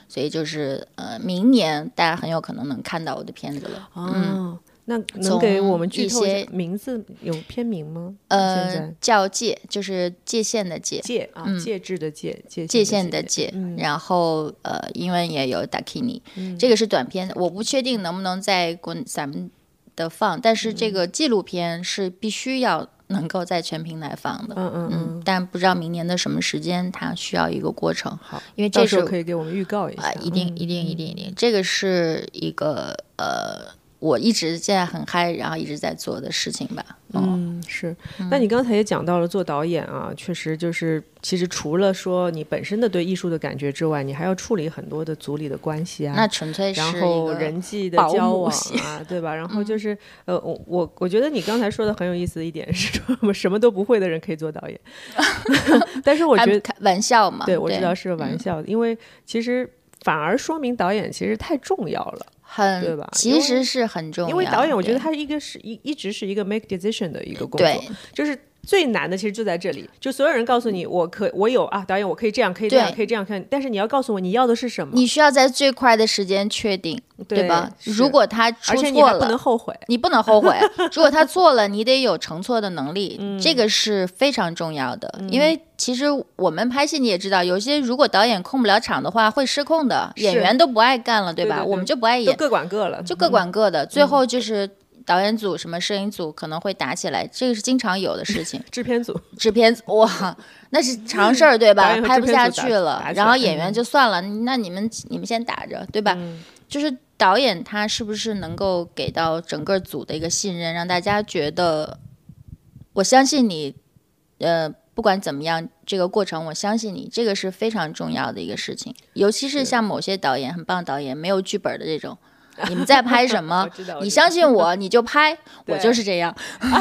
所以就是呃，明年大家很有可能能看到我的片子了。哦，那能给我们剧透一些下名字有片名吗？呃，叫界，就是界限的界，界啊，嗯戒制的界，界界限限的界，嗯然后呃，英文也有 Dakini，、嗯这个是短片，我不确定能不能在国咱们的放，但是这个嗯纪录片是必须要能够在全平台放的。嗯嗯嗯。嗯，，但不知道明年的什么时间，它需要一个过程，好，因为这时候可以给我们预告一啊、下，一定一定一定一定，这个是一个呃，我一直现在很嗨，然后一直在做的事情吧。嗯，嗯，是。那你刚才也讲到了做导演啊，确实就是，其实除了说你本身的对艺术的感觉之外，你还要处理很多的组里的关系啊，那纯粹是然后人际的交往啊，对吧？然后就是呃，我我我觉得你刚才说的很有意思的一点是说，我什么都不会的人可以做导演，但是我觉得开开玩笑嘛，对我知道是玩笑的，因为其实反而说明导演其实太重要了。很对吧？其实是很重要，因为导演，我觉得对。他一个是一一直是一个 make decision 的一个工作，就是最难的其实就在这里，就所有人告诉你我可我有啊，导演我可以这样，可以这样，可以这样看，但是你要告诉我你要的是什么，你需要在最快的时间确定，对吧？如果他出而且你不能了。后悔，你不能后悔，如果他错了，你得有承错的能力，嗯这个是非常重要的。因为其实我们拍戏你也知道，有些如果导演控不了场的话，会失控的，演员都不爱干了，对吧？对对对我们就不爱演，各管各了，就各管各的，最后就是导演组、什么摄影组可能会打起来，这个是经常有的事情。制片组，制片组哇，那是常事儿对吧 拍不下去了然后演员就算了，那你们你们先打着对吧？嗯就是导演他是不是能够给到整个组的一个信任，让大家觉得我相信你，呃，不管怎么样，这个过程我相信你，这个是非常重要的一个事情。尤其是像某些导演很棒导演，没有剧本的这种，你们在拍什么你相信我，你就拍，我就是这样。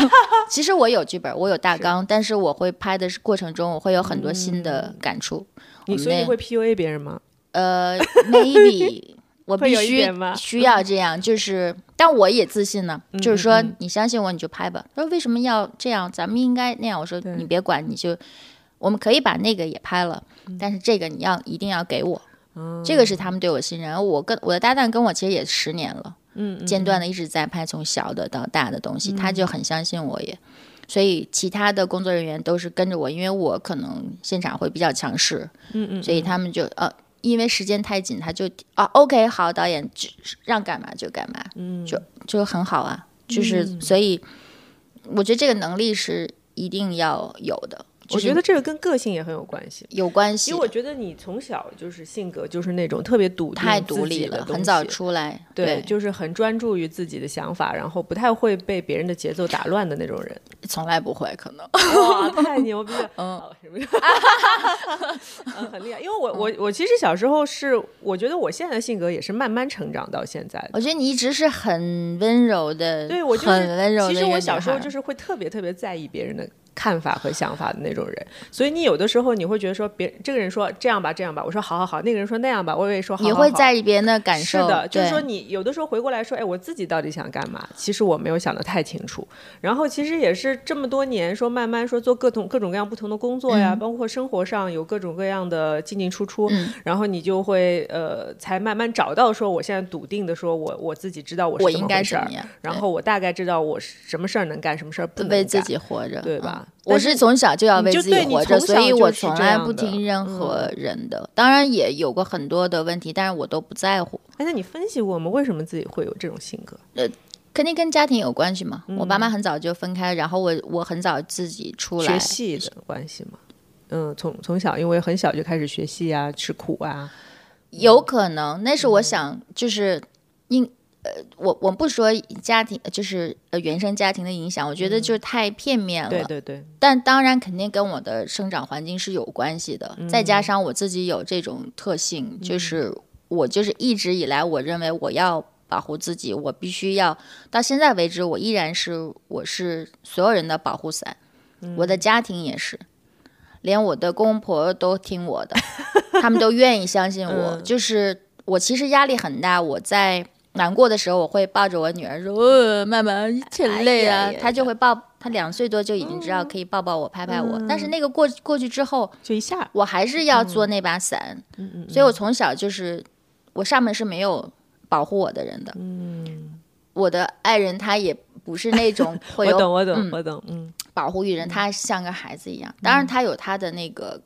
其实我有剧本，我有大纲，但是我会拍的过程中，我会有很多新的感触。我们那你所以会 PUA 别人吗？呃，maybe 我必须需要这样，就是，但我也自信呢，嗯就是说你相信我，你就拍吧。他说为什么要这样？咱们应该那样。我说你别管，你就我们可以把那个也拍了，嗯但是这个你要一定要给我。哦这个是他们对我信任。我跟我的搭档跟我其实也十年了，嗯，间断的一直在拍，从小的到大的东西，他就很相信我也。所以其他的工作人员都是跟着我，因为我可能现场会比较强势，嗯嗯，所以他们就呃，因为时间太紧，他就啊，OK，好，导演就让干嘛就干嘛，嗯，就就很好啊，就是、所以我觉得这个能力是一定要有的，就是我觉得这个跟个性也很有关系。有关系的，因为我觉得你从小就是性格就是那种特别笃定太独立了，很早出来，对，就是很专注于自己的想法，然后不太会被别人的节奏打乱的那种人。从来不会，可能哇，太牛逼了！嗯哦，是不是？嗯，很厉害。因为我我我其实小时候是，我觉得我现在的性格也是慢慢成长到现在的。我觉得你一直是很温柔的，对我就是很温柔的。其实我小时候就是是会特别特别在意别人的看法和想法的那种人，所以你有的时候你会觉得说别这个人说这样吧这样吧，我说好好好，那个人说那样吧，我也说好好你好会在意别人的感受，是的，就是说你有的时候回过来说，哎，我自己到底想干嘛？其实我没有想的太清楚。然后其实也是这么多年，说慢慢说做各种各种各样不同的工作呀，嗯。包括生活上有各种各样的进进出出，嗯。然后你就会呃，才慢慢找到说，我现在笃定的说我我自己知道我是我应怎么回事儿然后我大概知道我什么事儿能干，什么事儿不能为自干己活着，对吧？嗯我是是从小就要为自己活着，所以我从来不听任嗯何人的。当然也有过很多的问题，但是我都不在乎。哎，那你分析过吗？为什么自己会有这种性格？呃肯定跟家庭有关系嘛。我爸嗯妈很早就分开，然后我我很早自己出来学戏的关系嘛？嗯，从从小因为很小就开始学戏啊，吃苦啊，有可能，那嗯是我想，就是因呃，我我不说家庭，就是呃原生家庭的影响，我觉得就是太片面了。嗯对对对，但当然肯定跟我的生长环境是有关系的，再嗯加上我自己有这种特性，就是我就是一直以来我认为我要保护自己，我必须要到现在为止，我依然是我是所有人的保护伞，我嗯的家庭也是，连我的公公婆婆都听我的，他们都愿意相信我，嗯就是我其实压力很大，我在。难过的时候，我会抱着我女儿说：“呃，妈妈很累啊。哎呀呀她就会抱，她两岁多就已经知道可以抱抱我、拍拍我。但是那个过过去之后，就一下，我还是要做那把伞。嗯嗯所以我从小就是，我上面是没有保护我的人的。嗯，我的爱人他也不是那种 会有我懂我懂嗯我懂，嗯，保护欲人，他像个孩子一样。当然，他有他的那个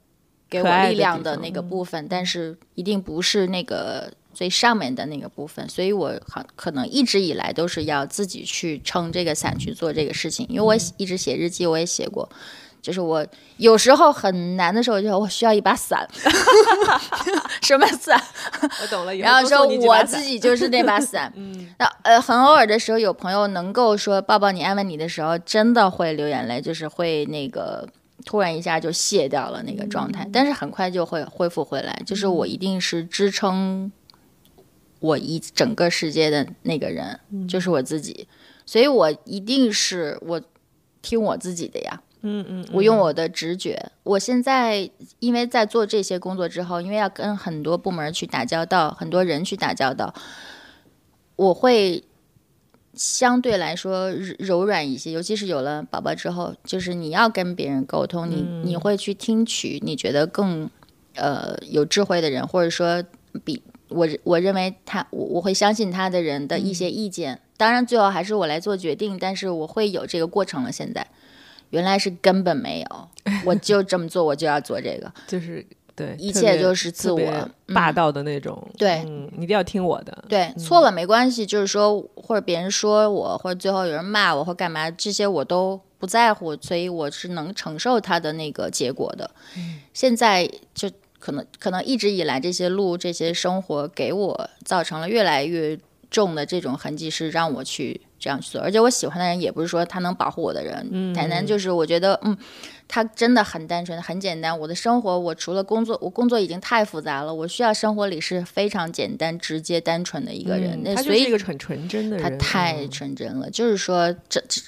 给我力量的那个嗯部分，但是一定不是那个最上面的那个部分。所以我好可能一直以来都是要自己去撑这个伞去做这个事情。因为我嗯一直写日记，我也写过。就是我有时候很难的时候，就我需要一把伞，什么伞？我懂了。然后说我自己就是那把伞。嗯，那呃，很偶尔的时候，有朋友能够说抱抱你、安慰你的时候，真的会流眼泪，就是会那个突然一下就卸掉了那个状态，但是很快就会恢复回来。就是我一定是支撑我一整个世界的那个人，就是我自己，所以我一定是我听我自己的呀。嗯嗯，我用我的直觉。我现在因为在做这些工作之后，因为要跟很多部门去打交道，很多人去打交道，我会相对来说柔柔软一些。尤其是有了宝宝之后，就是你要跟别人沟通，你你会去听取你觉得更呃有智慧的人，或者说比我我认为他我我会相信他的人的一些意见。当然，最后还是我来做决定，但是我会有这个过程了。现在。原来是根本没有，我就这么做，我就要做这个，就是对，一切就是自我嗯霸道的那种，对嗯，你一定要听我的，对，错了没关系，就是说或者别人说我，或者最后有人骂我或干嘛，这些我都不在乎，所以我是能承受他的那个结果的。现在就可能可能一直以来这些路这些生活给我造成了越来越重的这种痕迹，是让我去这样去做。而且我喜欢的人也不是说他能保护我的人，嗯谈谈就是我觉得嗯。他真的很单纯，很简单。我的生活，我除了工作，我工作已经太复杂了。我需要生活里是非常简单、直接、单纯的一个人。那所以就是一个很纯真的人，他太嗯纯真了，就是说这这。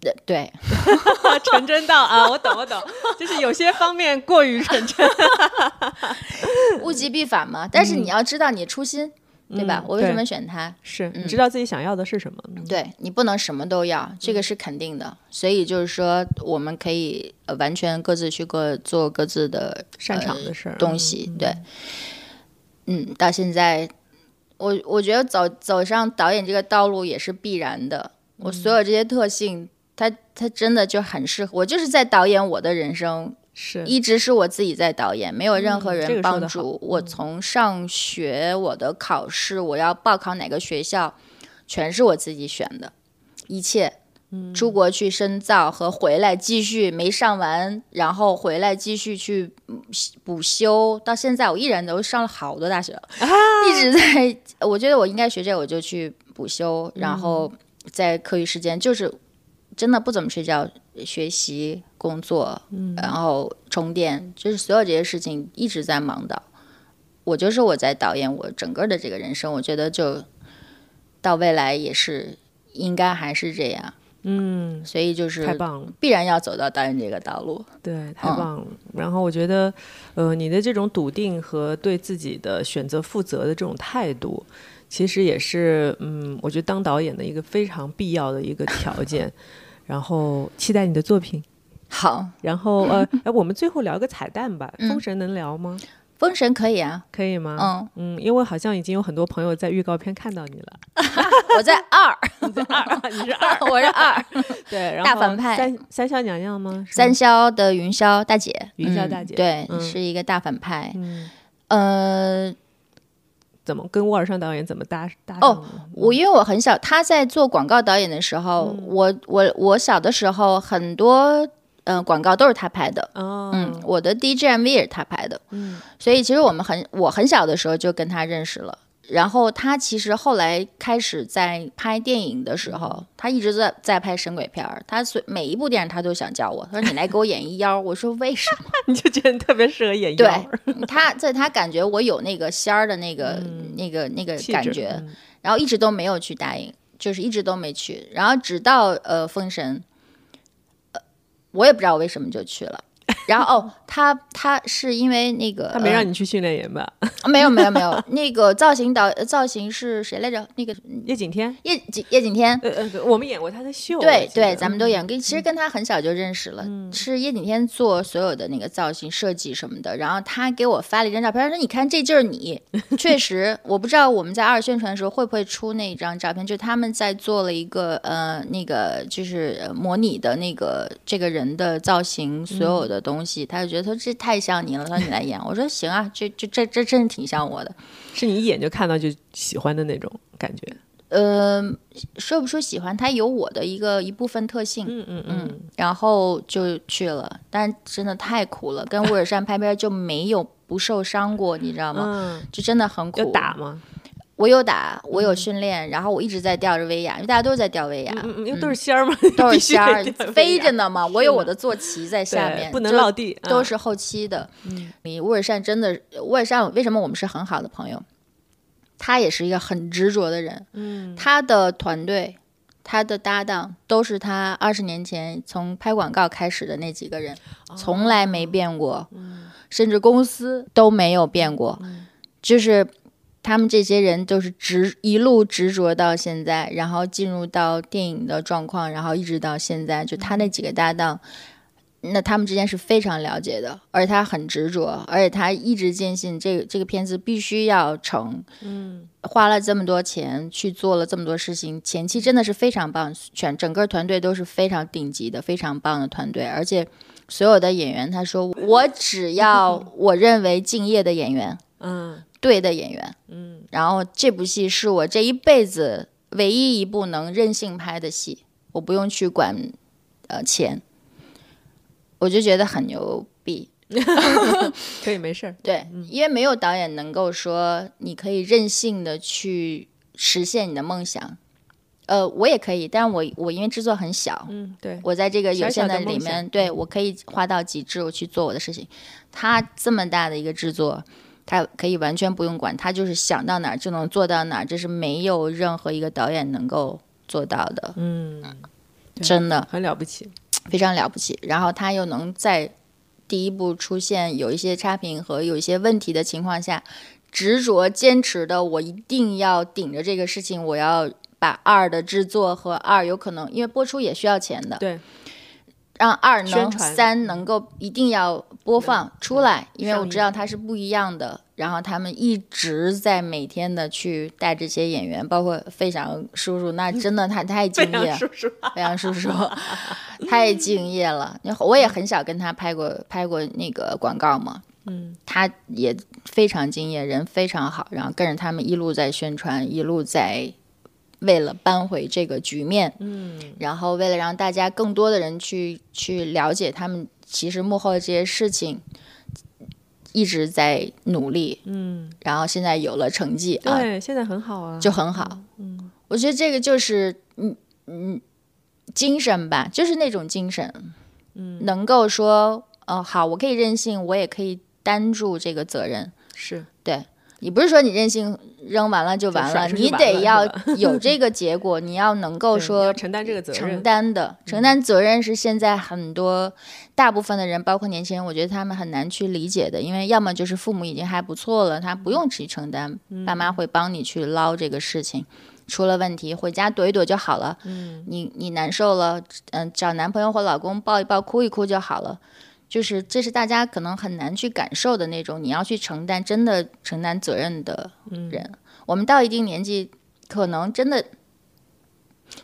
对对，纯真到啊，我懂我懂，就是有些方面过于纯真，物极必反嘛。但是你要知道你初心，对吧？嗯我为什么选他？是你知道自己想要的是什么，对你不能什么都要，这个是肯定的。所以就是说，我们可以呃完全各自去各做各自的擅长的事儿，东西。对，嗯，到现在我我觉得走走上导演这个道路也是必然的。我所有这些特性，它它真的就很适合我，就是在导演我的人生，是一直是我自己在导演，没有任何人帮助。我从上学，我的考试，我要报考哪个学校，全是我自己选的，一切。出国去深造和回来继续没上完，然后回来继续去嗯补修，到现在我依然都上了好多大学了，一直在。我觉得我应该学这个，我就去补修，然后在课余时间就是真的不怎么睡觉，学习、工作，然后充电，就是所有这些事情一直在忙到。我就是我在导演我整个的这个人生，我觉得就到未来也是应该还是这样，嗯，所以就是太棒了。必然要走到导演这个道路。对，太棒了。然后我觉得，呃，你的这种笃定和对自己的选择负责的这种态度，其实也是，嗯，我觉得当导演的一个非常必要的一个条件。然后期待你的作品。好，然后，呃，哎，我们最后聊个彩蛋吧。嗯封神能聊吗？封神可以啊，可以吗？嗯，嗯，因为好像已经有很多朋友在预告片看到你了。我在二，二，你是二，我是二，对，然后大反派三三霄娘娘吗？三霄的云霄大姐，嗯云霄大姐对，嗯是一个大反派。嗯，呃，怎么跟沃尔尚导演怎么搭搭哦？我因为我很小，他在做广告导演的时候，嗯我我我小的时候很多呃广告都是他拍的。哦，嗯，我的 D J M V 也是他拍的，嗯所以其实我们很我很小的时候就跟他认识了。然后他其实后来开始在拍电影的时候，他一直在在拍神鬼片儿。他所每一部电影他都想叫我，他说你来给我演一妖。我说为什么？你就觉得你特别适合演对妖对 他在他感觉我有那个仙儿的那个、那个那个感觉，嗯然后一直都没有去答应，就是一直都没去。然后直到呃封神，呃，我也不知道为什么就去了。然后哦，他他是因为那个他没让呃你去训练营吧？没有没有没有，那个造型导呃造型是谁来着？那个叶景天，叶景叶景天。呃呃，我们演过他的秀，对对，咱们都演过。其实跟他很小就认识了，是叶景天做所有的那个造型设计什么的。然后他给我发了一张照片，他说：“你看，这就是你。”确实，我不知道我们在二宣传的时候会不会出那张照片，就他们在做了一个呃那个就是呃模拟的那个这个人的造型，所有的东西，他就觉得说这太像你了，他说你来演。我说行啊，这这这这真是挺像我的。是你一眼就看到就喜欢的那种感觉。呃，说不说喜欢，他有我的一个一部分特性。嗯嗯嗯，然后就去了，但真的太苦了，跟乌尔善拍片就没有不受伤过，你知道吗？嗯，就真的很苦。打吗？我有打，我有训练，然后我一直在吊着威亚，因为大家都在吊威亚，嗯嗯，因为都是仙儿嘛，都是 仙儿飞着呢嘛。我有我的坐骑在 下面，不能落地，啊都是后期的。你乌尔善真的，乌尔善为什么我们是很好的朋友？他也是一个很执着的人，嗯他的团队、他的搭档都是他二十年前从拍广告开始的那几个人，哦从来没变过，嗯甚至公司都没有变过，就是。他们这些人都是执一路执着到现在，然后进入到电影的状况，然后一直到现在，就他那几个搭档，那他们之间是非常了解的，而且他很执着，而且他一直坚信这个这个片子必须要成，嗯。花了这么多钱去做了这么多事情，前期真的是非常棒，全整个团队都是非常顶级的、非常棒的团队，而且所有的演员，他说我只要 我认为敬业的演员，嗯对的演员，嗯，然后这部戏是我这一辈子唯一一部能任性拍的戏，我不用去管呃钱，我就觉得很牛逼。可以没事儿。对，因为没有导演能够说你可以任性的去实现你的梦想。呃，我也可以，但我我因为制作很小，嗯，对，我在这个有限的里面，对我可以花到极致，我去做我的事情。他这么大的一个制作，他可以完全不用管，他就是想到哪儿就能做到哪儿，这是没有任何一个导演能够做到的，嗯，真的很了不起。非常了不起。然后他又能在第一部出现有一些差评和有一些问题的情况下，执着坚持的，我一定要顶着这个事情，我要把二的制作和二有可能，因为播出也需要钱的，对，让二能三能够一定要播放出来，因为我知道它是不一样的。然后他们一直在每天的去带这些演员，包括费翔叔叔，那真的他太敬业，叔叔，费翔叔叔 太敬业了。我也很少跟他拍过拍过那个广告嘛，嗯，他也非常敬业，人非常好，然后跟着他们一路在宣传，一路在为了扳回这个局面，嗯，然后为了让大家更多的人去去了解他们其实幕后的这些事情。一直在努力，嗯，然后现在有了成绩啊，对，现在很好啊，就很好。嗯，我觉得这个就是嗯嗯精神吧，就是那种精神，嗯，能够说哦好，我可以任性，我也可以担住这个责任。是。对你不是说你任性扔完了就完了，你得要有这个结果，你要能够说承担这个责任，承担的承担责任是现在很多。大部分的人，包括年轻人，我觉得他们很难去理解的，因为要么就是父母已经还不错了，他不用去承担，爸妈会帮你去捞这个事情，出了问题回家躲一躲就好了。嗯，你你难受了，嗯，找男朋友或老公抱一抱，哭一哭就好了。就是这是大家可能很难去感受的那种，你要去承担真的承担责任的人。我们到一定年纪，可能真的，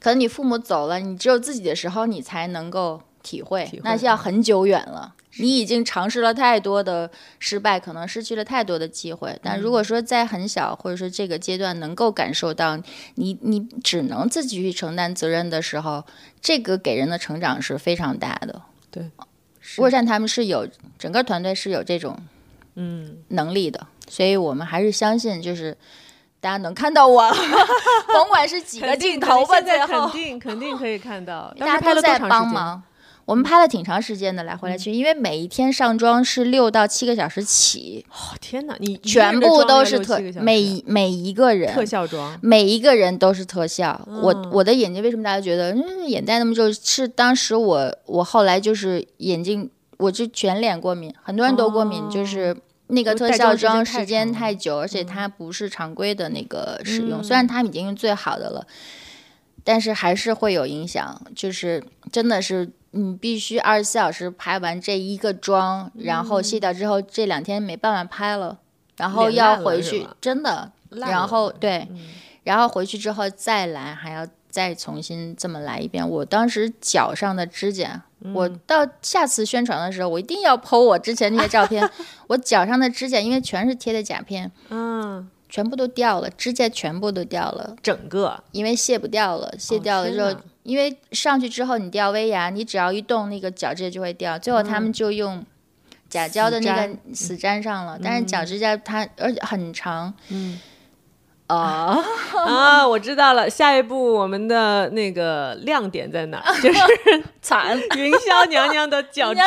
可能你父母走了，你只有自己的时候，你才能够。体会，那是要很久远了。你已经尝试了太多的失败，可能失去了太多的机会。但如果说在很小，或者说这个阶段能够感受到你，你只能自己去承担责任的时候，这个给人的成长是非常大的。对，沃善他们是有整个团队是有这种嗯。能力的，所以我们还是相信，就是大家能看到我，甭管是几个镜头吧，最后。肯定肯定可以看到，大家都在帮忙。我们拍了挺长时间的，来回来去，因为每一天上妆是六到七个小时起。哦天哪，你全部都是特每每一个人特效妆，每一个人都是特效。我我的眼睛为什么大家觉得嗯眼袋那么重？是当时我我后来就是眼睛我就全脸过敏，很多人都过敏，就是那个特效妆时间太久，而且它不是常规的那个使用，虽然他们已经用最好的了，但是还是会有影响，就是真的是。你必须二十四小时拍完这一个妆，然后卸掉之后这两天没办法拍了，然后要回去，真的，然后对，然后回去之后再来，还要再重新这么来一遍。我当时脚上的指甲，我到下次宣传的时候，我一定要 PO 我之前那些照片。我脚上的指甲，因为全是贴的甲片，嗯，全部都掉了，指甲全部都掉了，整个，因为卸不掉了，卸掉了之后。因为上去之后你掉威牙，你只要一动那个角质就会掉。最后他们就用甲胶的那个死粘上了，但是角质甲它而且很长。嗯。啊啊！我知道了，下一步我们的那个亮点在哪？就是 惨 云霄娘娘的脚指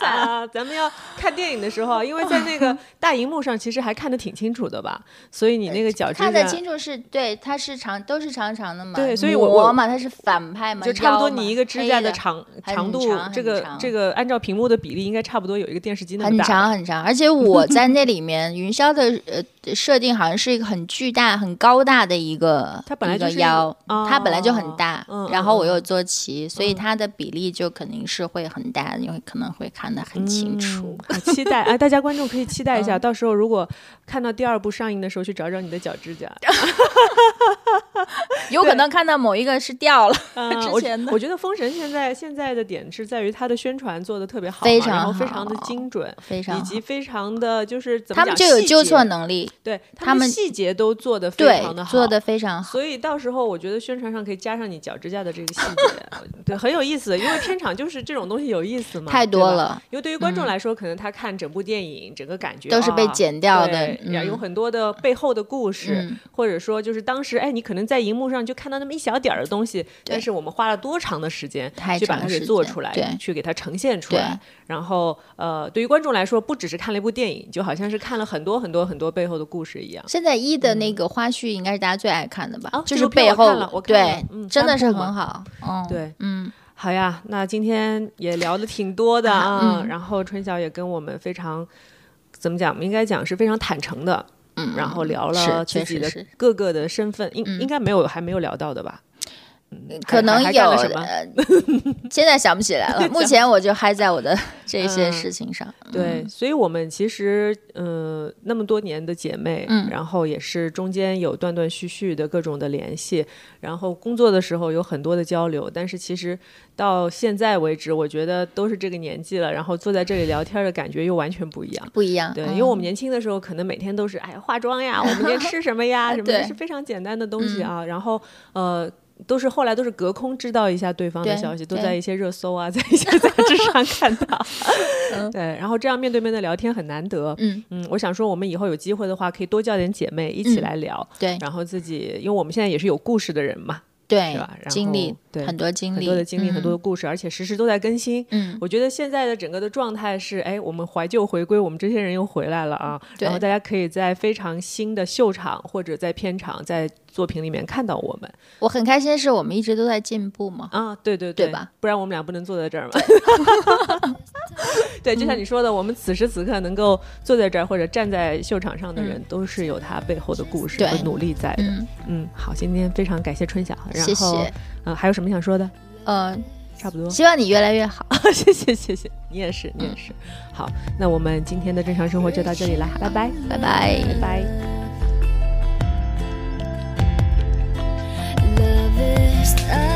甲啊！咱们要看电影的时候，因为在那个 大荧幕上，其实还看得挺清楚的吧？所以你那个脚指甲看得清楚是对，它是长，都是长长的嘛。对，所以我我嘛，它是反派嘛，就差不多你一个指甲的长长度，这个这个按照屏幕的比例，应该差不多有一个电视机那么大。很长很长，而且我在那里面，云霄的呃设定好像是一个很巨大。很高大的一个，它本来就腰，它本来就很大，然后我又坐骑，所以它的比例就肯定是会很大，因为可能会看得很清楚。期待啊！大家观众可以期待一下，到时候如果看到第二部上映的时候，去找找你的脚指甲，有可能看到某一个是掉了。之前的，我觉得《封神》现在现在的点是在于它的宣传做的特别好，非常然后非常的精准，非常以及非常的就是怎么他们就有纠错能力，对他们细节都做的。非常的好，做的非常好，所以到时候我觉得宣传上可以加上你脚指甲的这个细节，对，很有意思。因为片场就是这种东西有意思嘛，太多了。因为对于观众来说，可能他看整部电影，整个感觉都是被剪掉的，有很多的背后的故事，或者说就是当时哎，你可能在荧幕上就看到那么一小点儿的东西，但是我们花了多长的时间去把它给做出来，去给它呈现出来。然后呃，对于观众来说，不只是看了一部电影，就好像是看了很多很多很多背后的故事一样。现在一的那个花絮应该是大家最爱看的吧？哦，就是背后对，真的是很好。嗯，对，嗯，好呀，那今天也聊的挺多的啊。然后春晓也跟我们非常怎么讲？应该讲是非常坦诚的。嗯，然后聊了自己的各个的身份，应应该没有还没有聊到的吧？可能有，现在想不起来了。目前我就嗨在我的 这些嗯事情上。对，嗯所以我们其实呃那么多年的姐妹，嗯然后也是中间有断断续续的各种的联系，然后工作的时候有很多的交流，但是其实到现在为止，我觉得都是这个年纪了，然后坐在这里聊天的感觉又完全不一样。不一样，对，嗯因为我们年轻的时候，可能每天都是哎呀化妆呀，我们今天吃什么呀，什么的是非常简单的东西啊。然后呃，都是后来都是隔空知道一下对方的消息，都在一些热搜啊，在一些杂志上看到。嗯对，然后这样面对面的聊天很难得。嗯，嗯，我想说，我们以后有机会的话，可以多叫点姐妹一起嗯来聊，对然后自己，因为我们现在也是有故事的人嘛，对是吧？然后经历对很多经历，很多的经历，很多的嗯故事，而且时时都在更新。嗯，我觉得现在的整个的状态是，哎，我们怀旧回归，我们这些人又回来了啊。对然后大家可以在非常新的秀场或者在片场、在作品里面看到我们我很开心，是我们一直都在进步嘛。啊。对对对吧？不然我们俩不能坐在这儿嘛。对，就像你说的，我们此时此刻能够坐在这儿或者站在秀场上的人，都是有他背后的故事和努力在的。嗯，嗯，好，今天非常感谢春晓，然后谢谢。呃，还有什么想说的？呃，差不多，希望你越来越好。谢谢谢谢，你也是你也是。好，那我们今天的正常生活就到这里啦，拜拜拜拜。拜拜。just us.